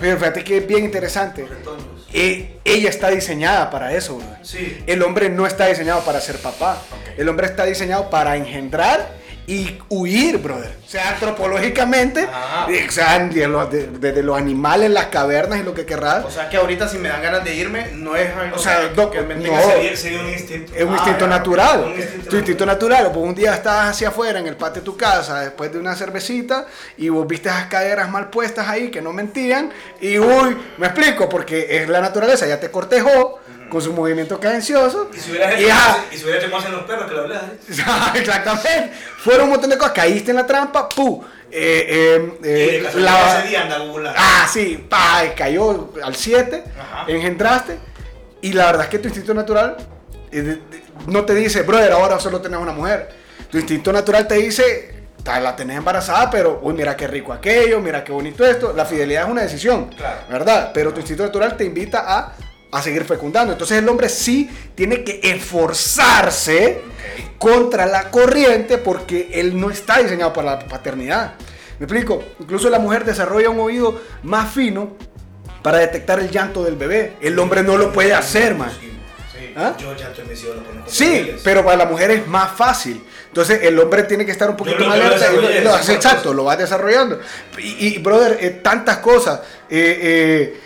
Pero fíjate que es bien interesante. Retoños. Eh, ella está diseñada para eso. Sí. El hombre no está diseñado para ser papá. El hombre está diseñado para engendrar y huir, brother. O sea, antropológicamente, Ah. eh, o sea, de los- desde los animales, las cavernas y lo que querrás. O sea que ahorita si me dan ganas de irme, no es algo O sea, que, no, que me no. tenga Sería, sería un instinto. Es un Ah, instinto ya, natural. un instinto tu instinto natural. Pues un día estabas hacia afuera en el patio de tu casa después de una cervecita y vos viste esas caderas mal puestas ahí que no mentían. Y uy, me explico, porque es la naturaleza, ya te cortejó con su movimiento cadencioso. Y si hubieras Y hecho, y si hubieras hecho más en los perros que lo hablas. ¿eh? Exactamente. Fueron un montón de cosas. Caíste en la trampa, pu. Eh, eh, Y eh, de casualidad la- ese día. Ah, sí, pa, cayó al 7, Ajá. engendraste. Y la verdad es que tu instinto natural eh, no te dice, brother, ahora solo tenés una mujer. Tu instinto natural te dice, "Ta- la tenés embarazada, pero, uy, mira qué rico aquello, mira qué bonito esto. La fidelidad es una decisión, Claro. ¿verdad? Pero tu instinto natural te invita a, a seguir fecundando. Entonces el hombre sí tiene que esforzarse contra la corriente porque él no está diseñado para la paternidad. ¿Me explico? Incluso la mujer desarrolla un oído más fino para detectar el llanto del bebé. El hombre no lo puede hacer, man. ¿Ah? Yo ya estoy metido lo conozco. Sí, pero para la mujer es más fácil. Entonces el hombre tiene que estar un poquito más alerta. exacto, supuesto. lo vas desarrollando. Y, y, brother, eh, tantas cosas. Eh, eh,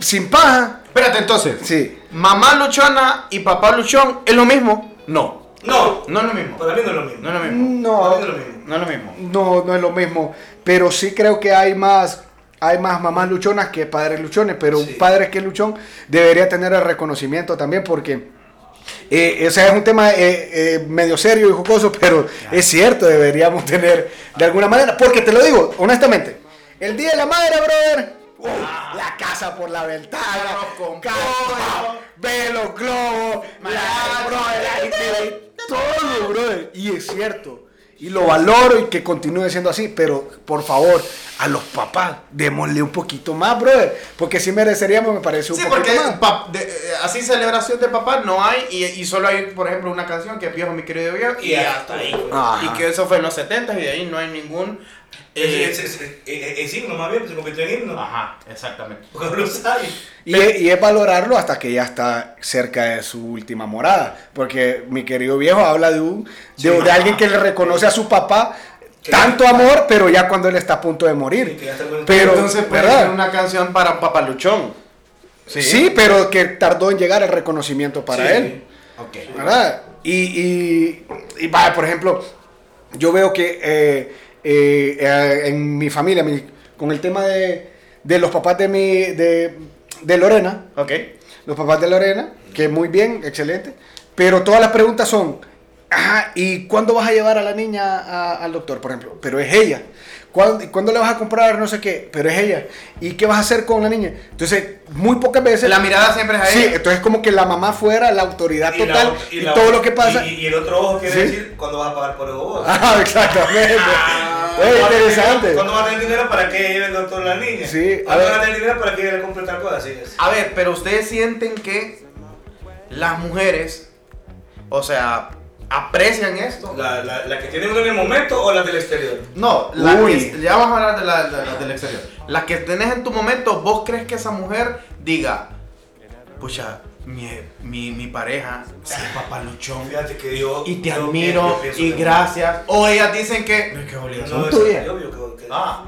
sin paja. Espérate entonces. Sí. Mamá luchona y papá luchón es lo mismo. No. No, No es lo mismo. para mí no es lo mismo. No es lo mismo. No, Para mí no es lo mismo. No es lo mismo. no, no es lo mismo. Pero sí creo que hay más hay más mamás luchonas que padres luchones, pero Sí. un padre que es luchón debería tener el reconocimiento también porque... eh, o sea, es un tema eh, eh, medio serio y jocoso, pero es cierto, deberíamos tener de alguna manera, porque te lo digo, honestamente, el Día de la Madre, brother, por la ventana, con pollo, ve los globos, todo, brother, y es cierto, y lo valoro y que continúe siendo así, pero por favor, a los papás, démosle un poquito más, brother, porque si mereceríamos, me parece un Sí, poquito porque más. pa- de- eh, así celebración de papá no hay y, y solo hay, por ejemplo, una canción que es viejo mi querido viejo y, Y ya hasta está. ahí. pues. Ajá. Y que eso fue en los 70 y de ahí no hay ningún... eh, Es, es, es, es- es himno más bien, se convirtió en himno. Ajá, exactamente. Porque no lo sabe. Y, es- y es valorarlo hasta que ya está cerca de su última morada. Porque mi querido viejo habla de un de, de alguien que le reconoce a su papá Que- tanto amor, pero ya cuando él está a punto de Sí, morir. Pero, Entonces puede una canción para un papaluchón. Sí. pero que tardó en llegar el reconocimiento para Sí. él. Ok. ¿Verdad? Y, y, y vaya, por ejemplo, yo veo que eh, eh, eh, en mi familia, mi- con el tema de, de los papás de, mi, de, de Lorena, Ok. los papás de Lorena, que muy bien, excelente, pero todas las preguntas son, ajá, ¿y cuándo vas a llevar a la niña a- al doctor, por ejemplo? Pero es ella. ¿Cuándo, ¿Cuándo le vas a comprar no sé qué? Pero es ella. ¿Y qué vas a hacer con la niña? Entonces, muy pocas veces... La mirada siempre es a Sí, ella. entonces como que la mamá fuera la autoridad Y la- total y, la- todo lo que pasa. Y, y el otro ojo quiere Sí. decir cuándo vas a pagar por el vos. Ah, exactamente. Ah, Es ¿cuándo vas a tener- interesante. ¿Cuándo vas a tener dinero para que lleve el doctor a la niña? Sí, a ¿Cuándo vas a tener dinero para que ella le compre tal cosa? Así es. A ver, pero ustedes sienten que las mujeres, o sea, aprecian esto. ¿La, la, la que tiene uno en el momento o la del exterior? No, la que- ya vamos a hablar de la, de la del exterior. La que tenés en tu momento, vos crees que esa mujer diga, pucha, mi, mi, mi pareja, sí, papaluchón, Fíjate que yo. y te yo admiro, y gracias. O ellas dicen que, no, es que es No, obligación es tuya. obvio que- que- Ah,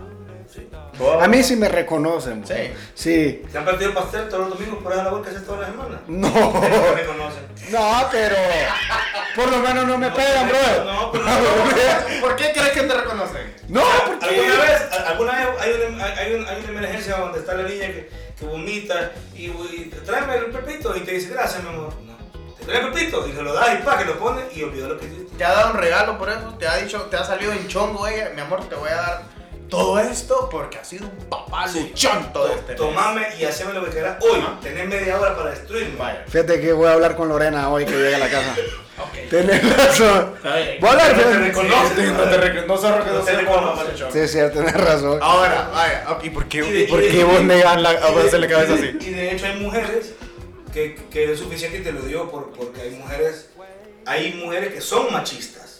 sí. A mí sí me reconocen. Sí. Sí. ¿Se han partido pastel todos los domingos por esa labor que haces toda la semana? No. No me conocen. No, pero por lo menos no me pegan, bro. No, pero no. ¿Por qué crees que te reconocen? No, porque ¿Alguna vez, alguna vez hay, una, hay, hay un- hay una emergencia donde está la niña que, que vomita y, y tráeme el pepito y te dice gracias mi amor? No. Te trae el pepito y se lo das y pa que lo pone y olvidó lo que hiciste. ¿Te ha dado un regalo por eso? ¿Te ha dicho, te ha salido en chongo ella? Mi amor, te voy a dar todo esto porque ha sido un papá luchón todo este mes". Tomame y haceme lo que quieras hoy. Tenés media hora para destruirme. Vaya. Fíjate que voy a hablar con Lorena hoy que llegue a la casa. Ok. Tenés razón. Voy a hablar, te fíjate. reconoce. No te rec- no se No te reconoce como reconoce. papá luchón. Sí, es cierto, tenés razón. Ahora, vaya, ok, ¿y por qué, Y de- por y de- qué vos negas la, a hacerle cabeza así? Y de hecho hay mujeres que, que es suficiente y te lo digo por, porque hay mujeres, hay mujeres que son machistas.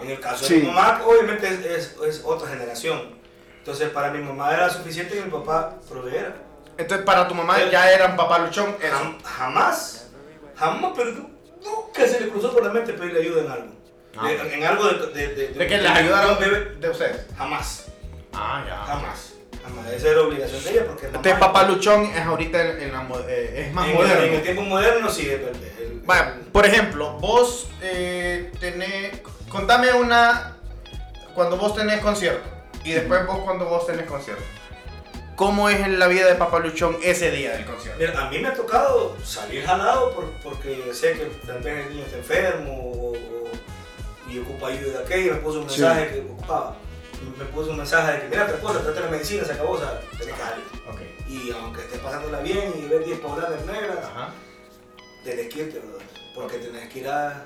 En el caso Sí. de mi mamá, obviamente es, es, es otra generación. Entonces para mi mamá era suficiente que mi papá proveera. Entonces, para tu mamá ya eran papá luchón. jamás, jamás, pero nu- nunca se le cruzó por la mente pedirle ayuda en algo. Ah. De- en, algo de, de, de, De que les ayudaron bebé. de ustedes. Jamás, Ah, ya. jamás. Jamás. Esa era obligación de ella porque mamá- Entonces, papá luchón es ahorita en, en la eh, es más en, moderno. en el tiempo moderno sí, el- Vaya, por ejemplo, vos eh, tenés. Contame una. Cuando vos tenés concierto. Y después vos cuando vos tenés concierto. ¿Cómo es en la vida de Papá Luchón ese día del concierto? Mira, a mí me ha tocado salir jalado por- porque sé que tal vez el niño está enfermo o, o- y ocupa ayuda de aquello. Me puso un Sí. mensaje que ocupaba. Me puso un mensaje de que, mira, te cosa, trate la medicina, se acabó, o sea, tenés que salir. Y aunque estés pasándola bien y ver 10 pobladas negras, Ajá. Tenés que irte, ¿verdad? Porque tenés que ir a.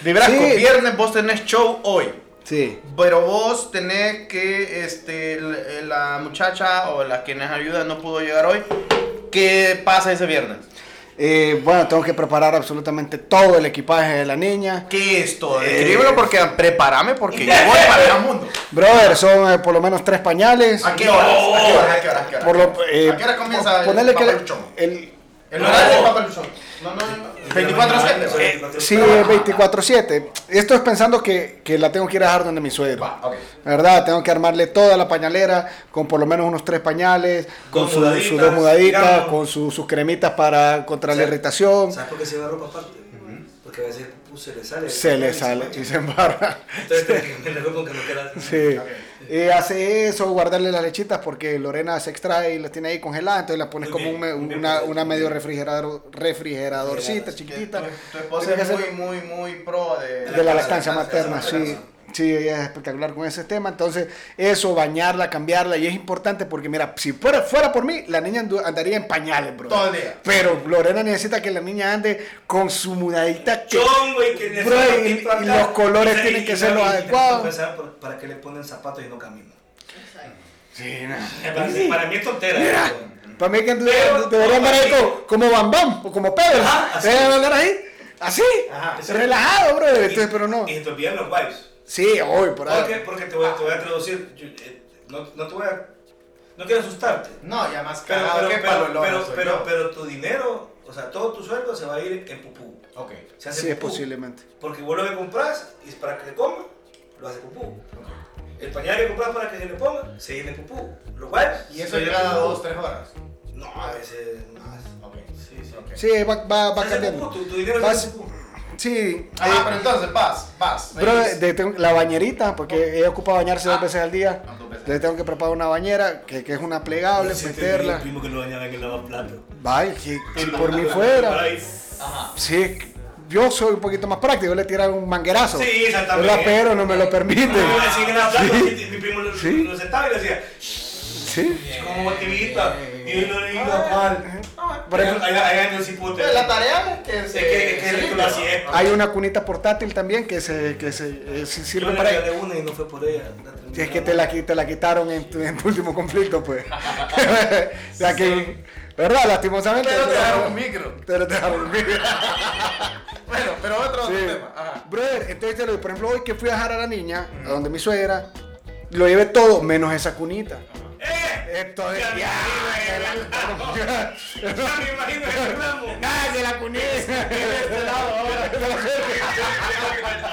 Vibrasco, Sí. viernes vos tenés show hoy. Sí. Pero vos tenés que, este, l- la muchacha o la que nos ayuda no pudo llegar hoy. ¿Qué pasa ese viernes? Eh, bueno, tengo que preparar absolutamente todo el equipaje de la niña. ¿Qué es todo? Eh. Escríbelo porque prepárame porque yo voy para el mundo. Brother, son eh, por lo menos tres pañales. ¿A qué horas? ¿A qué horas? ¿A qué horas? ¿A qué horas? Eh, ¿A qué hora comienza el Luchón? el, El horario de Papá Luchón. No, no, no. 24-7. Eh, Sí, es 24-7. Esto es pensando que, que la tengo que ir a dejar donde mi suegro. Va, ok. ¿Verdad? Tengo que armarle toda la pañalera con por lo menos unos tres pañales, con su- mudaditas, sus dos mudaditas, digamos. con su- sus cremitas para contra la Sí. irritación. ¿Sabes por qué se va ropa aparte? Porque a veces se le sale. se le sale y se embarra. Entonces que la ropa que no queda. Sí. Y hace eso, guardarle las lechitas porque Lorena se extrae y las tiene ahí congeladas, entonces las pones Muy como bien, un una, medio refrigerador, refrigeradorcita Refrigerador, chiquitita. Tu, tu esposa es muy, muy, muy pro de, de la lactancia materna, sí. Sí, ella es espectacular con ese tema. Entonces, eso, bañarla, cambiarla, y es importante porque, mira, si fuera, fuera por mí, la niña andaría en pañales, bro. Todo el día. Pero Lorena necesita que la niña ande con su mudadita que, Chongo y que Bro, necesita y- los colores Y- tienen que ser los adecuados. ¿Para qué le ponen zapatos y no caminan? Sí, no. Para, mí- para mí es tontera. Mira, para mí que andu- Pero, debería andar ahí como, como Bam Bam o como Pedro. Ajá, así. Debería andar ahí, así, Ajá. relajado, bro. Entonces, pero no. Y se te olvidan los vibes. Sí, hoy, por ahí. Porque te voy, a- te voy a traducir. yo, eh, no, no te voy a. No quiero asustarte. No, ya más Pero, pero, que pero, pero, pero, yo. pero tu dinero, o sea, todo tu sueldo se va a ir en pupú. Ok. Se hace Sí, pupú. posiblemente. Porque vos lo que compras y es para que le coma, lo hace pupú. El pañal que compras para que se le ponga, se llena de pupú. Los wipes. Y eso cada dos, tres horas. No, a veces más. Ok. Sí, sí. Ok. Sí, va, va, va cambiando. tu, tu dinero Va- se hace pupú. Sí. Ah, eh, pero entonces, vas, vas. De- tengo- la bañerita, porque ella ocupa bañarse dos Ah. veces al día. Ah, veces. Le tengo que preparar una bañera, que, que es una plegable, Sí, meterla. Primo que lo bañaba en el lavaplato. Vaya, si, si por mí fuera. Ajá. Sí, yo soy un poquito más práctico, le tirar un manguerazo. Sí, exactamente. ¿verdad? Pero no me lo permite. No, Sí. mi primo lo, Sí. lo sentaba y le decía, Sí. como activista. Mal. Por ejemplo, la tarea es que se... que, que, sí, que hay una cunita portátil también que se, que se eh, sí Yo sirve le para. regalé una y no fue por ella. la Si es que te la, te la quitaron en tu, en tu último conflicto, pues. la que, ¿verdad? Lastimosamente. Pero te dejaron un micro. Pero te dejaron un micro. Bueno, pero otro, otro Sí. tema. Ajá. Brother, entonces, te lo digo, por ejemplo, hoy que fui a dejar a la niña, a donde mi suegra, lo llevé todo, menos esa cunita. ¡Eh! Esto es. Ya me Ya, me imagino el reclamo. ¡Ah, de la cunita!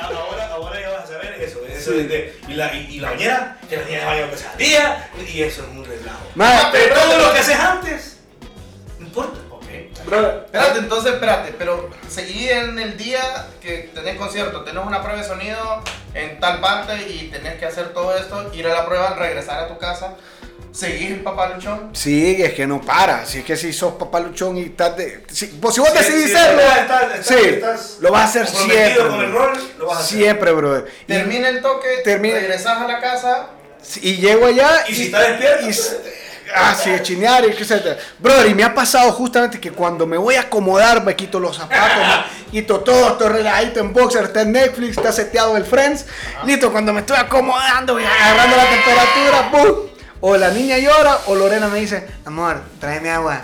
Ahora, ahora ya vas a saber eso. eso de- de- y, la, y, y la bañera, que la niña de baño que al día, y eso es un relajo. Madre, Pero todo lo que haces antes, no importa. brother, Espérate, entonces, espérate, pero seguí en el día que tenés concierto, tenés una prueba de sonido en tal parte y tenés que hacer todo esto, ir a la prueba, regresar a tu casa, seguís en papá luchón. Sí, es que no para. Si es que si sos papá luchón y estás de. Si, vos- si vos Sí, decidís sí, serlo, estás- estás- estás- sí, estás lo vas a hacer siempre. con el rol, lo vas a hacer. Siempre, brother. Termina el toque, Termina- regresás a la casa. Y llego allá. Y si está despierto, y- pues. ah, sí, chinear y etcétera. Brother, y me ha pasado justamente que cuando me voy a acomodar, me quito los zapatos, me quito todo, estoy relajadito en boxer, está en Netflix, está seteado el Friends. Listo, cuando me estoy acomodando y agarrando la temperatura, ¡pum! O la niña llora, o Lorena me dice, amor, tráeme agua.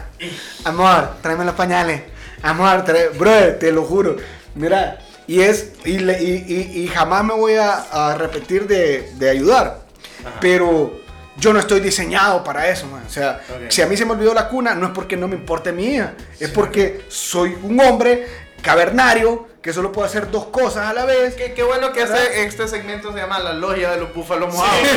Amor, tráeme los pañales. Amor, trae... Brother, te lo juro. Mira, y es, y, le- y, y- y jamás me voy a, a repetir de, de ayudar. Pero yo no estoy diseñado para eso, man. O sea, si a mí se me olvidó la cuna, no es porque no me importe mi hija, es porque soy un hombre cavernario que solo puedo hacer dos cosas a la vez. Qué, qué bueno que este, este segmento se llama La Logia de los Búfalos Mojados.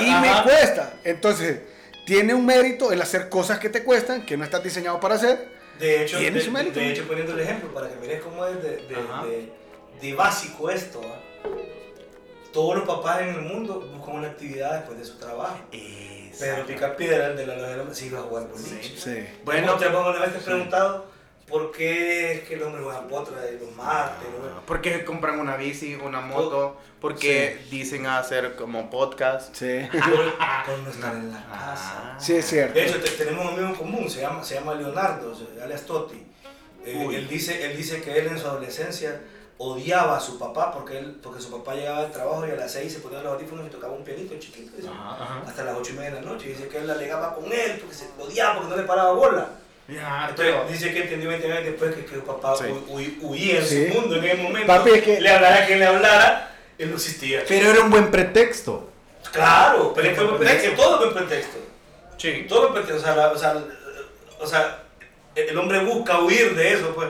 Y, y me cuesta. Entonces, tiene un mérito el hacer cosas que te cuestan, que no estás diseñado para hacer. De hecho, Tiene de, su mérito. de hecho, poniendo el ejemplo para que mires cómo es de, de, de- de básico esto. ¿va? Todos los papás en el mundo buscan una actividad después de su trabajo. Pero Pica Piedra, el de la de los- sí iba a jugar boliche. Sí. Bueno, te pongo una vez te he preguntado por qué es que el hombre juega potra y los martes. ¿no? ¿Por qué compran una bici, una moto? ¿Por qué dicen hacer como podcast? Sí. Por, por no estar en la casa. Sí, es cierto. De hecho, te- tenemos un amigo en común, se llama, se llama Leonardo, alias Totti. Eh, él, dice, él dice que él en su adolescencia odiaba a su papá porque, él, porque su papá llegaba del trabajo y a las 6 se ponía los audífonos y tocaba un pianito chiquito dice, hasta las 8 y media de la noche. Y dice que él alegaba con él porque se odiaba porque no le paraba bola. Ya, Entonces, dice que entendió 20 años después que, que su papá Sí. hu- hu- huía en Sí. su mundo en ese momento. Papi, es que- Le hablara a quien le hablara, él no existía. Pero era un buen pretexto. Claro, pero es que, es que todo es buen pretexto. Sí. Todo es pretexto. O sea, la- o sea, o sea, el hombre busca huir de eso, pues.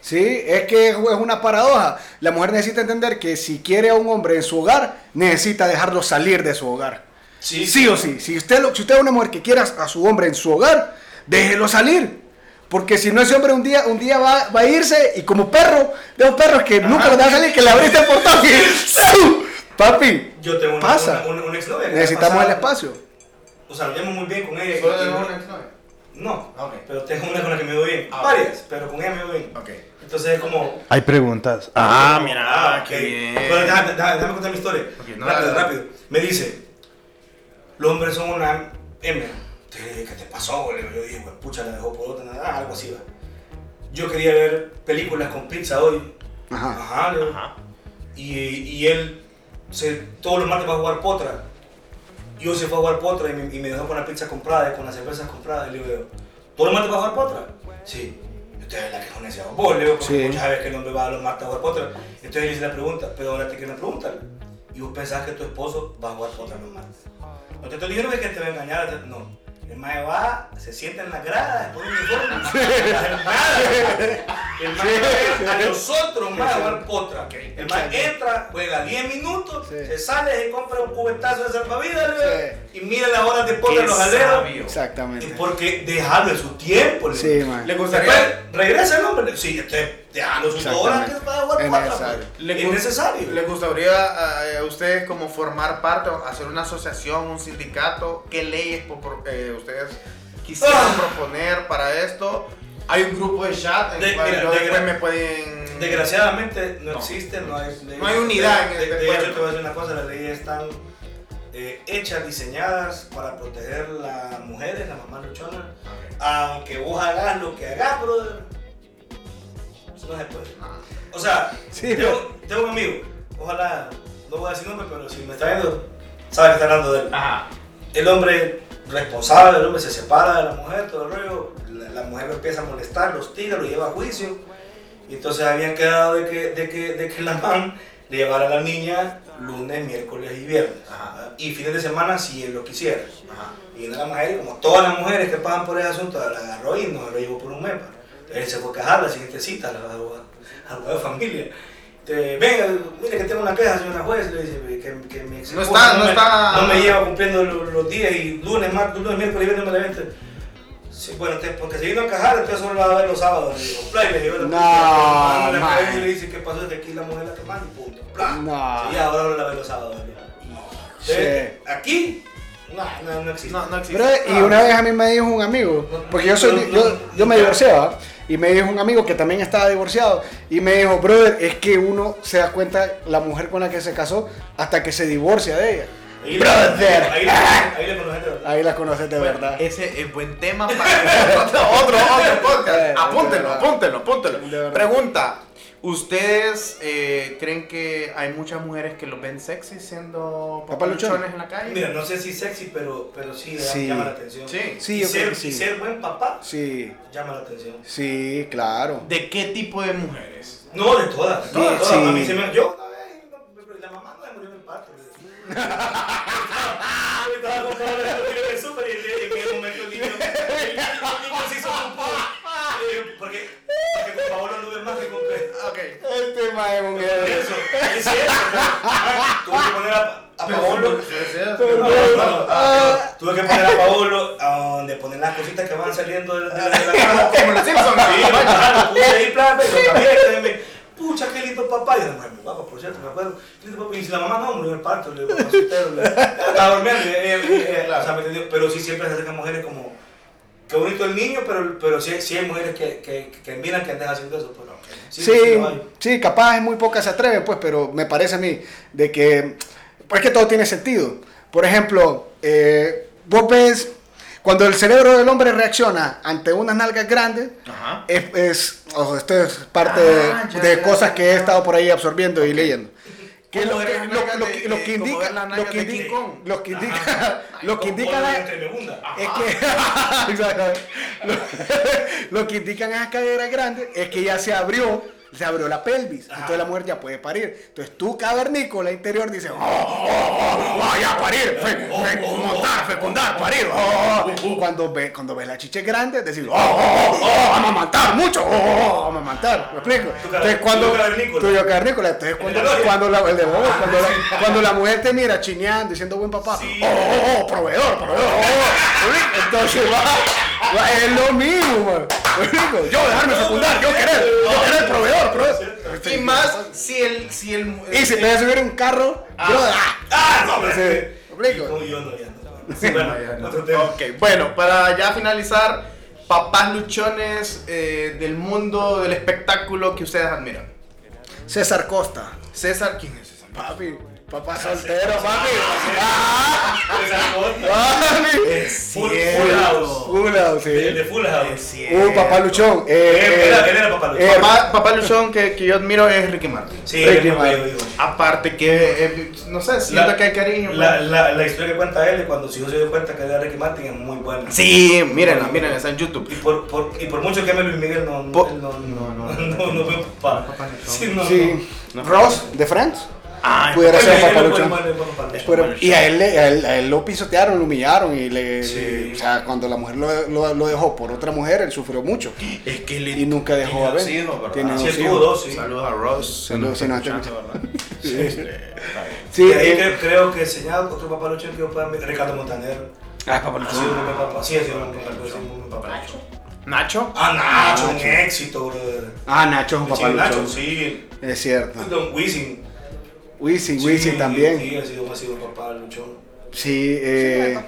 Sí, es que es una paradoja. La mujer necesita entender que si quiere a un hombre en su hogar, necesita dejarlo salir de su hogar. Sí, o sí. Si usted, si usted es una mujer que quiere a a su hombre en su hogar, déjelo salir. Porque si no ese hombre un día, un día va, va a irse y como perro, de los perros que nunca los dejan salir, que le abriste el portón. Papi, Yo tengo una, Pasa. una, una, una exnovia. necesitamos el espacio. O sea, lo llamo muy bien con ella. ¿Solo y- una exnovia? No, Ok. pero tengo una con la que me doy bien. Ah, Varias, pero con ella me doy bien. Ok. Entonces es como. Hay preguntas. Ah, mira, Ah, qué ok. bien. Pero déjame, déjame- déjame contar mi historia. No, rápido, rápido. Me dice: Los hombres son una M. ¿Qué qué te pasó, boludo? Yo dije, pues pucha, la dejó por otra, nada, algo así va. Yo quería ver películas con pizza hoy. Ajá. Ajá, digo. Y, y él se, todos los martes va a jugar potra. Yo se fue a jugar potra y me, y me dejó con la pizza comprada y con las cervezas compradas. Y le digo, ¿todos los martes va a jugar potra? Sí. Usted es la que con ese vos, le digo, porque Sí. muchas veces que el hombre va a los martes a jugar potra. Entonces le hice la pregunta, pero ahora te quiero preguntar. Y vos pensás que tu esposo va a jugar potra los martes. No te estoy diciendo que te va a engañar, no. El mae va, se sienta en la grada, pone un uniforme, no hace nada. El mae va a nosotros, mae, a jugar potra. El mae entra, juega 10 minutos, Sí. se sale, se compra un cubetazo de salvavidas Sí. y mira las horas de potra en los aleros. Exactamente. porque dejarlo en su tiempo. le- Sí. ¿Le gustaría- Después, regresa el hombre. Sí, este, sus dos horas que Exactamente. para jugar Es potra, necesario. pues. ¿Le Es gu- necesario. ¿Le gustaría a ustedes como formar parte, hacer una asociación, un sindicato? ¿Qué leyes eh, ustedes quisieran Ah. proponer para esto? Hay un grupo de chat en De- el cual mira, yo de- después me pueden... Desgraciadamente no, No. existe, no hay, leyes. No hay unidad en de, este de pueblo. hecho, te voy a decir una cosa, las leyes están eh, hechas, diseñadas para proteger las mujeres, las mamás luchonas. Aunque vos hagas lo que hagas, brother, eso no se puede. O sea, Sí, tengo, tengo un amigo, ojalá, no voy a decir nombre, pero si me está viendo, sabe que está hablando de él. Ajá. El hombre responsable, el hombre se separa de la mujer, todo el rollo, la, la mujer lo empieza a molestar, lo hostiga, lo lleva a juicio. Y entonces habían quedado de que, de que, de que la man le llevara a la niña lunes, miércoles y viernes. Ajá. Y fines de semana si él lo quisiera. Ajá. Y vino la mujer, y como todas las mujeres que pasan por ese asunto, la agarró y no lo llevó por un mes. pa. Él se fue a quejar la siguiente cita a la a la- a la familia. Entonces, venga, mire que tengo una queja, señora juez, le dice que, que mi ex No está- no me, está- no me lleva cumpliendo lo- los, días y lunes, martes, lunes, miércoles y viernes me la vente. Sí, bueno, te- porque se vino a cajar, entonces solo la va a ver los sábados. Le digo, play, le digo, No, la man. y le dice, ¿qué pasó? Es que aquí la mujer la que manda y punto. Bla. No. Sí, ahora no la ve los sábados. Entonces, Aquí, no, no, no existe. No, no existe. Bro, y una vez a mí me dijo un amigo, porque yo soy, yo, yo me divorcié, ¿va? Y me dijo un amigo que también estaba divorciado, y me dijo, brother, es que uno se da cuenta la mujer con la que se casó hasta que se divorcia de ella. Ahí, Brother. Ahí, ahí, ahí le conoces de verdad. Ahí la conoces de Bueno, verdad. Ese es buen tema para otro, otro, podcast. Apúntenlo, apúntenlo, apúntenlo. Pregunta. ¿Ustedes eh, creen que hay muchas mujeres que los ven sexy siendo Papaluchones. en la calle? Mira, no sé si sexy, pero, pero sí, Sí. llama la atención. Sí. Sí, y, yo creo ser, que sí. y ser buen papá Sí, llama la atención. sí, claro. ¿De qué tipo de mujeres? No, de todas, de todas, Sí, todas. sí. A mí se me... Yo, una vez, no, la mamá no me murió en el parto. Yo estaba comprando el súper y en ese momento el niño, el niño se hizo popó. Eh, Porque, porque por favor no lo ves más que compré. Ok. Este mae es un Eso, es. Tuve que poner a, a Paolo. Tuve que poner a Paolo a donde poner las cositas que van saliendo de, de, la- de la cama. Como los Simpsons. Sí, claro, puse ahí plan, pero también que me- Pucha, qué lindo papá. Y yo, "Ay, muy guapo, por cierto, me acuerdo. Qué lindo papá. Y si la mamá no, murió en el parto, le digo, Estaba durmiendo. eh, eh, eh, o sea, me entendió. Pero sí, siempre se acercan mujeres como. Qué bonito el niño, pero, pero sí, sí hay mujeres que, que, que miran que andan haciendo eso. Pero, sí, Sí, capaz muy pocas se atreven, pues, pero me parece a mí de que, pues que todo tiene sentido. Por ejemplo, eh, vos ves, cuando el cerebro del hombre reacciona ante unas nalgas grandes, Ajá. es, es- ojo, esto es parte Ah, de, ya, de ya, cosas ya, que he estado por ahí absorbiendo y leyendo. Que Como lo, ver que, lo- que- indica, ver las lo nalgas que indica, Kong. lo que indica, lo que indica la- entre me hunda. es que lo que indican esas caderas grandes es que ya se abrió, se abrió la pelvis, entonces la mujer ya puede parir. Entonces tú cavernícola interior dice, oh, oh, oh, oh, ya parir, fe- fe- montar, fecundar, parir. oh, oh". Cuando ves cuando ves la chiche grande, decir, oh, oh, oh, oh, amamantar mucho, oh, oh, oh, amamantar, ¿me explico? Entonces cuando tu yo cavernícola, entonces cuando, cuando la, el de vos, cuando, la, cuando la mujer te mira chineando, diciendo buen papá, oh, oh, oh, proveedor, proveedor, oh, oh, oh". entonces va, es lo mismo, man. Yo dejarme secundar, yo querer, yo querer proveedor, proveedor. Y más si el. Si el Y si te voy a subir un carro, yo. ¡Ah! ¡Ah, no, yo no, ya no. Sí, bueno, otro tema. Ok, bueno, para ya finalizar, papás luchones eh, del mundo del espectáculo que ustedes admiran. César Costa. César, ¿quién es César? Papi, papá soltero, papi. Ah. Full, full House. Full House, De, de sí. Full House. Un papá luchón. Eh, Él era- él era papá luchón. eh, Papá, papá luchón que, que yo admiro es Ricky Martin. Sí, Ricky Martin. Aparte que, eh, no sé, siento La- que hay cariño. La, pues. la, la historia que cuenta él de cuando su hijo se dio cuenta que era Ricky Martin es muy buena. Sí, mírenla, mírenla, está en YouTube. Y por, por, y por mucho que ame Luis Miguel, no, no, no, no, no, no, no. no, no, veo papá. Papá luchón. Sí, no, Sí. No. Ross de Friends. Ay, Pudiera Él- ser él papá es luchón. buen- buen papá luchón. Pero- y a él, le- a, él, a él lo pisotearon, lo humillaron y le, Sí. le- o sea, cuando la mujer lo, lo, lo dejó por otra mujer, él sufrió mucho es que le y nunca dejó a ver. Tiene Sí, dos hijos. sí. Saludos a Ross. Saludos, está no. Sí. Este. Sí, eh, creo, creo que señalado otro papá luchón que yo pueda Ricardo Montaner. ah, un papá, sí, sido un un luchón. Nacho. Ah, Nacho, un Nacho. éxito, brother. Ah, Nacho es un Sí, papá Nacho, sí. Es cierto. Don Wisin. Wisin, Sí, Wisin también. Sí, ha sido, ha sido papá luchón. Sí, eh,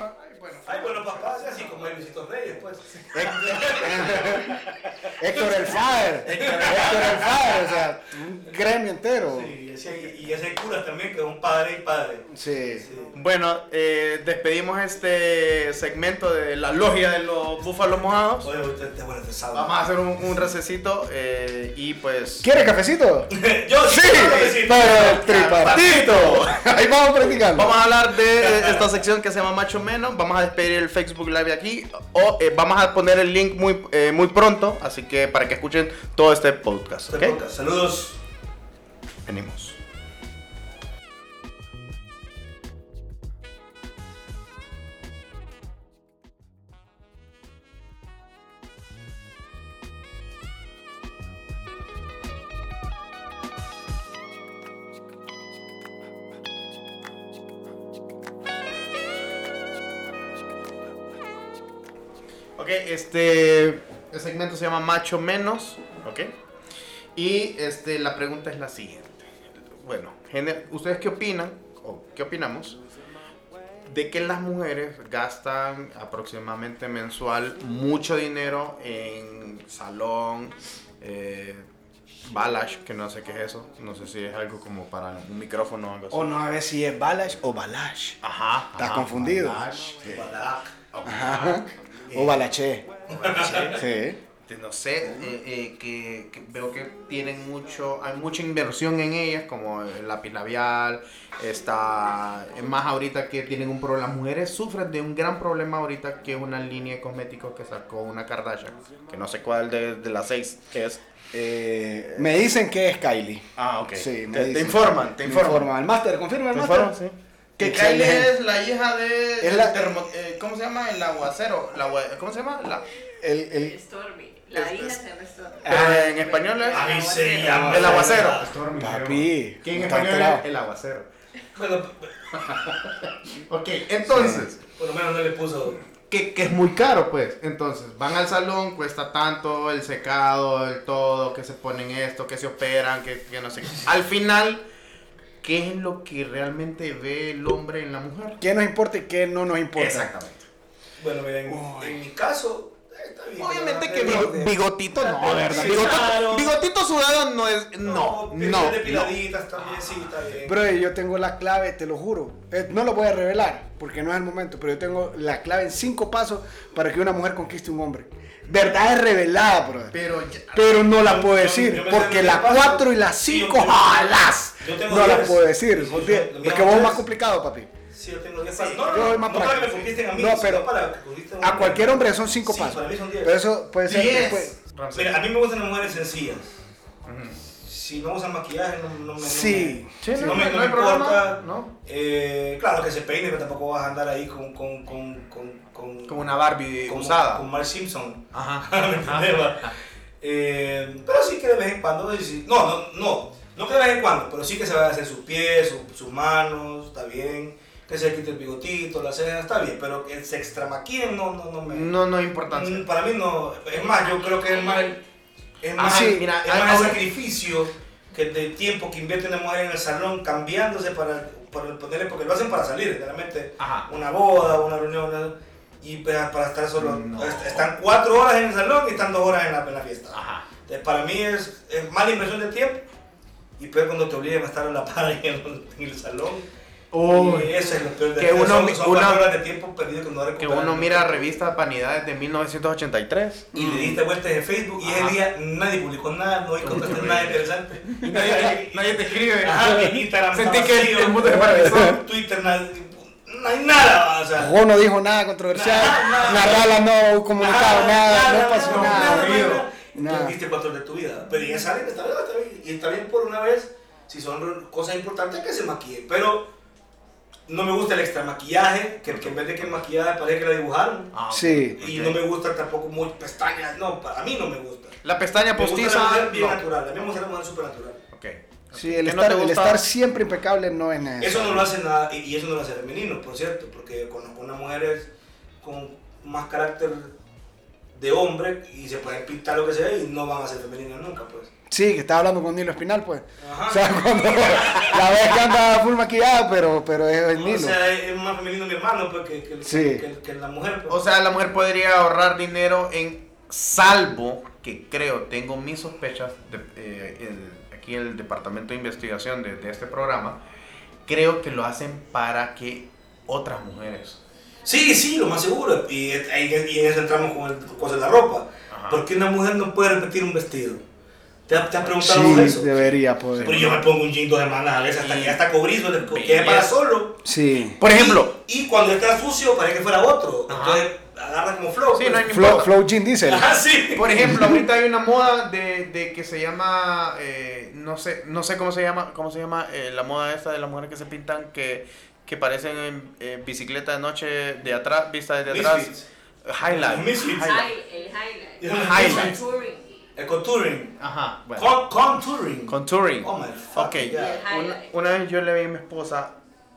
Ay, bueno, papá, así como el Luisito Reyes, pues. Héctor el Fire. Héctor el Fire, o sea, un gremio entero. Sí, y ese, y ese curas también, que es un padre y padre. Sí. Sí. Bueno, eh, despedimos este segmento de la logia de los búfalos mojados. Oye, te sabe. Vamos a hacer un, un recesito eh, y pues... ¿Quiere cafecito? Yo Sí, sí, para el tripartito. Ahí vamos practicando. Vamos a hablar de esta sección que se llama Macho Menos. Vamos a despedir el Facebook Live aquí. O eh, vamos a poner el link muy, eh, muy pronto. Así que para que escuchen todo este podcast. Este ¿ok? podcast. Saludos. Venimos. Ok, este el segmento se llama Macho Menos, ¿ok? Y este, la pregunta es la siguiente. Bueno, ¿ustedes qué opinan, o qué opinamos, de que las mujeres gastan aproximadamente mensual mucho dinero en salón, eh, balash, que no sé qué es eso, no sé si es algo como para un micrófono o algo así. O no a ver si es Balash o Balash. Ajá. Estás ajá, confundido. balash, eh, Ajá. O Balaché. Sí. Este, no sé, eh, eh, que, que veo que tienen mucho, hay mucha inversión en ellas, como el lápiz labial, está, es más ahorita que tienen un problema, las mujeres sufren de un gran problema ahorita que es una línea de cosméticos que sacó una Kardashian, que no sé cuál de, de las seis es. Eh, me dicen que es Kylie. Ah, ok. Sí, me te, informan, te Me informan. El máster, confirma el ¿Te máster. Sí. Que. Kylie es la hija de... Es la- termo- eh, ¿Cómo se llama? El aguacero. La, ¿Cómo se llama? La, El, el, Stormy. La hija se llama Stormy. pero en español es... A mí se llama. El aguacero. papi. ¿Quién en español es el aguacero? Bueno, Ok, entonces, por lo menos no le puso. que, que es muy caro, pues. Entonces, van al salón, cuesta tanto el secado, el todo, que se ponen esto, que se operan, que, que no sé qué. Al final, ¿qué es lo que realmente ve el hombre en la mujer? ¿Qué nos importa y qué no nos importa? Exactamente. Bueno, mira, en, en mi caso, eh, está bien. Obviamente que ¿verdad? bigo- bigotito no, ¿verdad? Sí, Bigotito, claro. bigotito sudado no es. No, no. no. depiladitas también, sí, está bien. Bro, yo tengo la clave, te lo juro. Eh, no lo voy a revelar porque no es el momento, pero yo tengo la clave en cinco pasos para que una mujer conquiste un hombre. Verdad es revelada, bro. Pero ya- Pero no la puedo yo- decir, yo porque la los pasos. 4 y la Sí, yo 5, tengo- ¡jalas! Yo tengo No la diez. puedo decir, Sí, porque, yo- lo mío porque vos es es- más complicado, papi. Sí, yo tengo 10 Sí, pasos. No, yo no, soy no, no para que me a mí, No, pero para que conquisten A cualquier hombre son 5 Sí, pasos. para mí son 10. Pero eso puede ser Diez. después. Mira, a mí me gustan las mujeres sencillas. Si no usan maquillaje, no, no me. no Sí. Sí, me- no, no me, no no me importa. ¿no? Eh, claro que se peine, pero tampoco vas a andar ahí con. con, con, con, con Como una Barbie como- usada. Con Mark Simpson. Ajá. ¿Me entiendes, va? Eh, pero sí que de vez en cuando. sí- No, no, no. No que de vez en cuando, pero sí que se va a hacer sus pies, sus, sus manos, está bien. que se quite el bigotito, la ceja, está bien, pero que se extramaquillen no, no, no me... No, no hay importancia. Mm, Para mí no, es más, yo creo que es más, es más, sí, mira, es más el sacrificio que el tiempo que invierte una mujer en el salón cambiándose para, para ponerle, porque lo hacen para salir, realmente Ajá. una boda, una reunión, una- y para, para estar solo, No. est- están cuatro horas en el salón y están dos horas en la, en la fiesta. Ajá. Entonces, para mí es, es mala inversión de tiempo y peor cuando te obligan a estar a la par en el, en el salón. Uy, y eso es lo peor de que uno son, mi- son una- cuatro horas de tiempo perdido que no que uno mira revistas Vanidades de 1983. y le diste vueltas en Facebook y Ajá. ese día nadie publicó nada, no hay nada interesante. Y nadie, nadie te escribe. Ajá, mi Instagram Sentí que vacío, el mundo se paralizó. Twitter, nada, no hay nada, o sea. Juan no dijo nada controversial. Nada, nada. Narrala no comunicado nada, no pasó nada. Nada. Perdiste cuatro horas de tu vida. Pero ya salen, está bien, está bien. Y está bien por una vez, si son cosas importantes, que se maquillen. Pero no me gusta el extra maquillaje, que, que en vez de que maquillaje parece que la dibujaron. Ah, Sí. Y ok. no me gusta tampoco muy pestañas, no, para mí no me gusta. La pestaña Me gusta la postiza. mujer bien no. natural, a mí me gusta la mujer súper natural. Ok. Sí, el ¿Qué no estar, te el estar siempre impecable no es necesario. Eso no lo hace nada, y y eso no lo hace femenino, por cierto, porque conozco unas mujeres con más carácter de hombre y se pueden pintar lo que sea y no van a ser femeninas nunca, pues. Sí, que estaba hablando con Nilo Espinal, pues. Ajá. O sea, cuando la vez que anda full maquillada, pero, pero es el O Nilo. sea, es más femenino mi hermano pues, que, que, Sí. que, que la mujer. pues. O sea, la mujer podría ahorrar dinero en salvo que creo, tengo mis sospechas, de, eh, el- aquí el departamento de investigación de, de este programa, creo que lo hacen para que otras mujeres. Sí, sí, lo más seguro. Y, ahí- y en eso entramos con el de la ropa. Ajá. ¿Por qué una mujer no puede repetir un vestido? ¿Te, has- te has preguntado Sí, eso? debería poder. Pero yo me pongo un jean dos semanas a veces hasta que ya está cobrizo, que es para solo. Sí. Por ejemplo, Y, y cuando está sucio parece que fuera otro. Ajá. Entonces agarra como flow. Sí, pues. no hay ni- Flow, Flow Jean Diesel. Ajá, sí. por ejemplo, ahorita hay una moda de, de que se llama, eh, no sé, no sé cómo se llama, cómo se llama eh, la moda esta de las mujeres que se pintan que, que parecen en eh, bicicleta de noche de atrás, vista desde atrás. Misfits. Highlight. Misfits. Highlight. El highlight. Highlight. El touring. El contouring. Ajá, bueno. Con, contouring. Contouring. Oh my fuck. Ok. Una, highlight. una vez yo le vi a mi esposa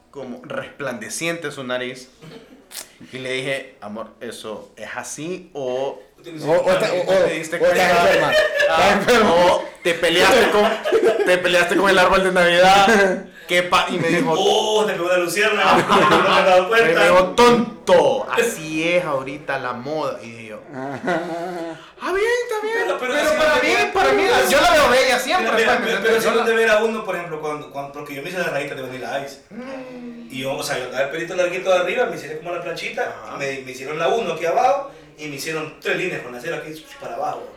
como resplandeciente su nariz y le dije, amor, ¿eso es así o te diste cuenta? Ah, o te peleaste con te peleaste con el árbol de Navidad? ¿Qué pa y me dijo, Oh, te pegó la lucierna. no te has dado y me cuenta. dijo, tonto, así es ahorita la moda. Y dije yo, ah, bien, está bien. Pero- Pero, pero así para no mí, para mí, yo la veo bella siempre. Mira, mira, ¿me pero, si Yo no la- te ver a uno, por ejemplo, cuando, cuando, porque yo me hice la rayita de Vanilla Ice. Y yo, o sea, yo andaba el pelito larguito de arriba, me hicieron como la planchita, me, me hicieron la 1 aquí abajo y me hicieron tres líneas con la cera aquí para abajo.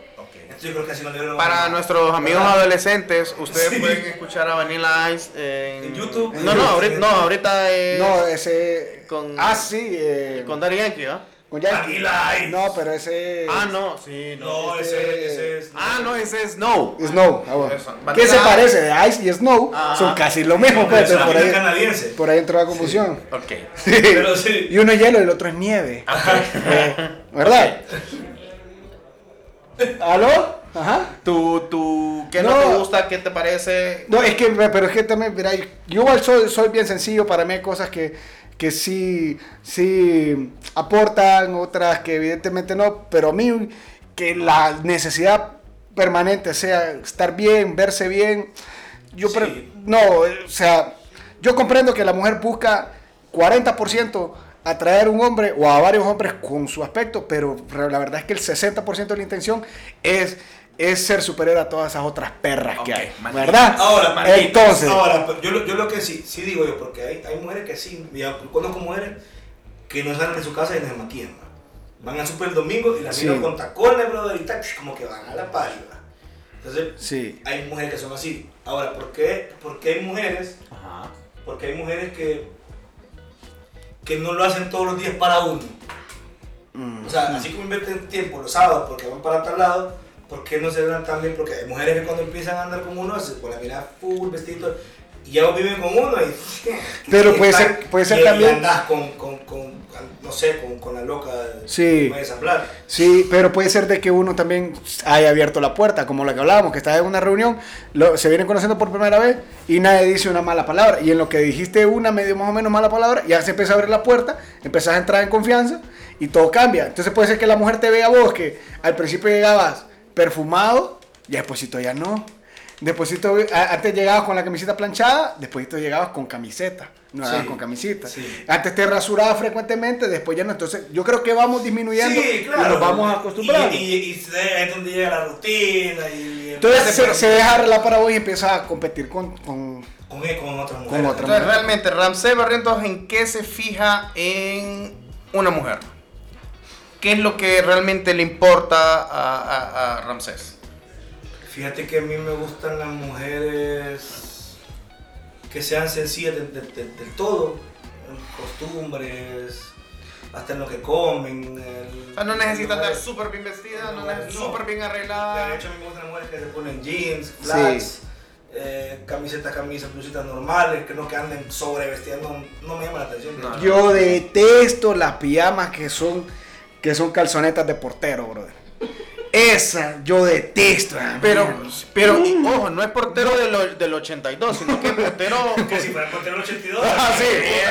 Ok. Entonces yo creo que así no le vieron Para nuestros amigos ¿Verdad? adolescentes, ustedes Sí. pueden escuchar a Vanilla Ice en, En YouTube. No, no, ahorita, no, ahorita es No, ese. Con- Ah, sí. Eh, con Daddy Yankee, ¿ah? con Yankee. Vanilla Ice. No, pero ese. Ah, no, sí, no. No, Este- ese, ese es. Ah, no, ese es Snow. Snow. ah, bueno. Eso. ¿Qué se parece? De Ice y Snow Ajá. son casi lo mismo, Pero pues, es pero por ahí, canadiense. por ahí entró la confusión. Ok. Sí. Pero sí. Y uno es hielo y el otro es nieve. Eh, ¿Verdad? ¿Aló? Ajá. ¿Tú, tú, qué no, No. te gusta? ¿Qué te parece? No, es que, pero es que también, mira, yo igual soy, soy bien sencillo, para mí hay cosas que, que sí, sí aportan, otras que evidentemente no, pero a mí que la necesidad permanente sea estar bien, verse bien, yo Sí. no, o sea, yo comprendo que la mujer busca 40% atraer a un hombre o a varios hombres con su aspecto, pero la verdad es que el 60% de la intención es, es ser superior a todas esas otras perras que hay, maldita. ¿verdad? Ahora, maldita. Entonces, Ahora, pues, yo, lo- yo lo que sí, sí digo yo, porque hay, hay mujeres que sí, ya conozco mujeres que no salen de su casa y no se maquillan. ¿va? Van al super el domingo y las Sí. con tacones, brother, y tal, como que van a la ¿va? Entonces, sí, hay mujeres que son así. Ahora, ¿por qué, por qué hay mujeres? Ajá. Porque hay mujeres que, que no lo hacen todos los días para uno. Mm. O sea, así como invierten tiempo los sábados porque van para tal lado, ¿por qué no se ven tan bien? Porque hay mujeres que cuando empiezan a andar como uno, se con la mirada full, vestido, y ya viven con uno y... Pero y puede está- ser- puede ser y- también- andás con, con, con, no sé, con, con la loca Sí. de ensamblar. Sí, pero puede ser de que uno también haya abierto la puerta, como la que hablábamos, que estás en una reunión, lo- se vienen conociendo por primera vez y nadie dice una mala palabra. Y en lo que dijiste una medio más o menos mala palabra, ya se empieza a abrir la puerta, empezás a entrar en confianza y todo cambia. Entonces puede ser que la mujer te vea a vos, que al principio llegabas perfumado y despuésito ya no. Despuésito, antes llegabas con la camiseta planchada, despuésito llegabas con camiseta, no Sí, llegabas con camiseta. sí. Antes te rasurabas frecuentemente, después ya no. Entonces yo creo que vamos disminuyendo Sí, claro. y nos vamos acostumbrando. Y, y, y es donde llega la rutina y... Entonces se, se deja arreglar para vos y empieza a competir con... con- Con, él, con otras Con mujeres. otra Entonces, realmente, Ramsés Barrientos, ¿en qué se fija en una mujer? ¿Qué es lo que realmente le importa a, a- a Ramsés? Fíjate que a mí me gustan las mujeres que sean sencillas de- de- de- del todo, en costumbres, hasta en lo que comen. el- sea, no necesita andar súper bien vestida, no súper bien De arreglada. hecho, a mí me gustan las mujeres que se ponen jeans, flats, eh, camisetas, camisas, blusitas normales, que no que anden sobre vestidas, no, no me llama la atención. No. Yo detesto las pijamas que son, que son calzonetas de portero, brother. Esa, yo detesto. ah, Pero, pero y, ojo, no es portero del, o- del 82, sino que es portero. Que si fuera el portero 82. Ah, sí,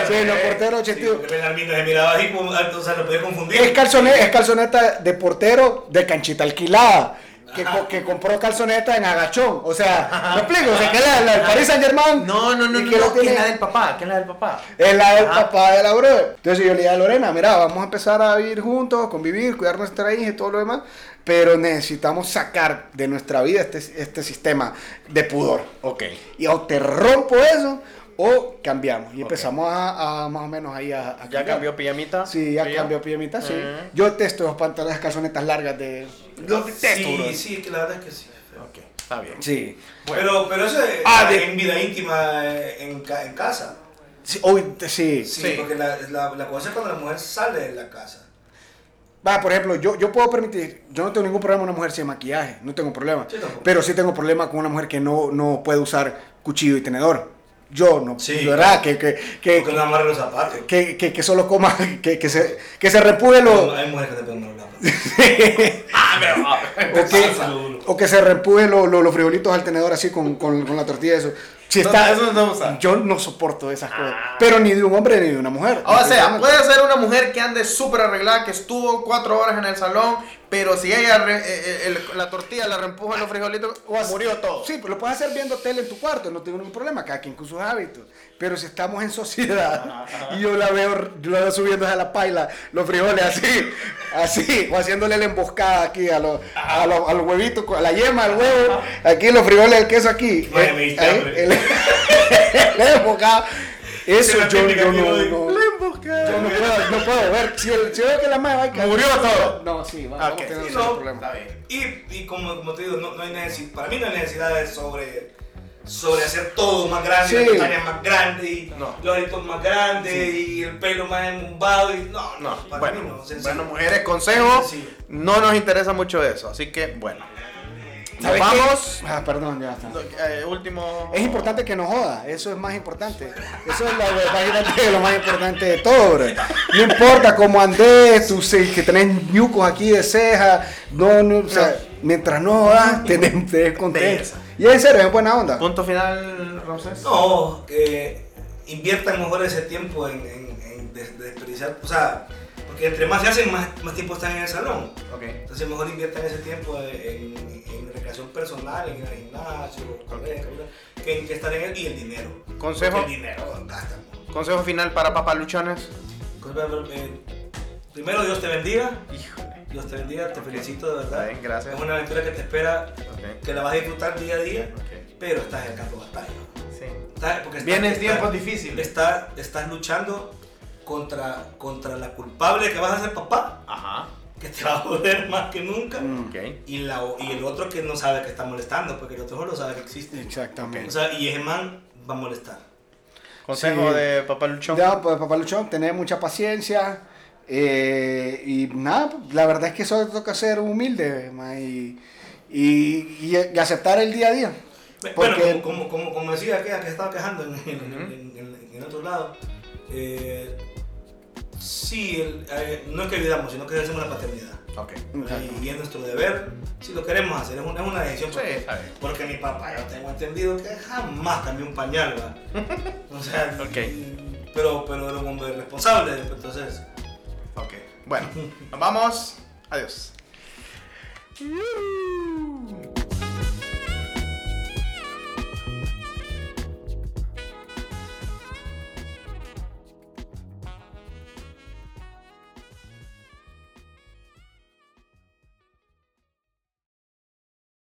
sí, los eh, porteros sí, 82. porque Belarmino se miraba así, como, o sea, lo podía confundir. Es calzoneta, es calzoneta de portero de canchita alquilada. Que, co- que compró calzoneta en agachón. O sea, ¿me explico? O sea, que la, la del Paris Saint Germain. No, no, no, y no, que no, que es la del papá, que es la del papá. Es la del Ajá. papá de la brother. Entonces yo le dije a Lorena, mira, vamos a empezar a vivir juntos, convivir, cuidar nuestra hija y todo lo demás, pero necesitamos sacar de nuestra vida este, este sistema de pudor. Ok. Y o te rompo eso o cambiamos. Y empezamos a, a más o menos ahí a, a ¿Ya cambiar. cambió pijamita? Sí, ya ¿Sí, cambió pijamita, sí. Ujú. Yo detesto los pantalones calzonetas largas de... Yo detesto, Sí, brother. sí, que la verdad es que sí. Ok, está bien. Sí. Pero, pero eso es Ah, de- en vida íntima eh, en, ca- en casa. Sí, hoy, sí. Sí, Sí. porque la, la, la cosa es cuando la mujer sale de la casa. Va, por ejemplo, yo, yo puedo permitir, yo no tengo ningún problema con una mujer sin maquillaje, no tengo problema. Sí, pero sí tengo problema con una mujer que no, no puede usar cuchillo y tenedor. Yo no, Sí. ¿verdad? Que, que, que, Porque no amarra los zapatos. que, que, que solo coma, que, que se, que se repuje lo, Hay mujeres que te pueden hablar. Ah, o, que, o que se repuje lo- lo- los frijolitos al tenedor así con, con, con la tortilla eso. Si No, está, eso no. Yo no soporto esas cosas, pero ni de un hombre ni de una mujer. O sea, puede ser una mujer que ande súper arreglada, que estuvo cuatro horas en el salón, pero si ella re- eh, eh, el- la tortilla la reempuja en los frijolitos, murió todo. Sí, pero lo puedes hacer viendo tele en tu cuarto, no tengo ningún problema, cada quien con sus hábitos. Pero si estamos en sociedad y yo la veo, yo la veo subiendo a la paila, los frijoles así, así, o haciéndole la emboscada aquí a los, a los, a los huevitos, a la yema, al huevo, aquí los frijoles, el queso aquí. Vaya, eh, ahí, el- la emboscada. Eso yo, yo que no, yo no, no puedo, no puedo ver. Si, el- si veo que la madre va a caer- Murió todo. No, sí, va- a tener Sí, ese no, problema. Está bien. Y, y como, como te digo, no, no hay necesidad, para mí no hay necesidad de sobre, sobre hacer todo más grande, Sí. las pestañas más grandes, y No. los ojitos más grandes, y el pelo más embumbado, y no, no, No, para bueno, mí no, sencillo. bueno, mujeres, consejo, no nos interesa mucho eso, así que bueno. Vamos. Ah, perdón, ya está. Eh, último. Es importante que nos joda, eso es más importante. Eso es lo, imagínate, lo más importante de todo, bro. No importa cómo andes, tú sé que tenés ñucos aquí de ceja, no, no, o sea, mientras no jodas, tenés, tenés contento. Y en serio, es buena onda. Punto final, Ramsés. No, que inviertan mejor ese tiempo en, en, en des- desperdiciar, o sea, porque entre más se hacen, más, más tiempo están en el salón. Ok. Entonces mejor inviertan ese tiempo en, en recreación personal, en ir al gimnasio, caminar, que que estar en el y el dinero. Consejo. Porque el dinero gasta. Consejo final para papaluchones. Eh, Primero, Dios te bendiga. Híjole. Dios te bendiga, te felicito de verdad. Bien, gracias. Es una aventura que te espera, que la vas a disfrutar día a día, pero estás en el campo de batalla. Sí. Estás- porque estás- Vienen estás- tiempos difíciles. Estás, estás luchando contra, contra la culpable que vas a ser papá, Ajá. que te va a joder más que nunca. Mm. Y, la, y el otro que no sabe que está molestando, porque el otro solo sabe que existe. Exactamente. O sea, y ese man va a molestar. Consejo Sí. de papaluchón. Ya, pues, papá Luchón, tener mucha paciencia. eh, y nada, la verdad es que solo toca ser humilde ma, y, y, y- y aceptar el día a día. Bueno, Porque- como, como, como, como decía aquella que estaba quejando en, en, en- en- en otro lado, eh, sí, el- eh, no es que olvidamos, sino que hacemos la paternidad. Ok. Y, y es nuestro deber, si lo queremos hacer, es, un- es una decisión. Sí, Porque, está bien. porque mi papá, yo tengo entendido que jamás cambió un pañal, ¿va? O sea, pero, pero era un hombre responsable, entonces. Ok. Bueno, nos vamos. Adiós.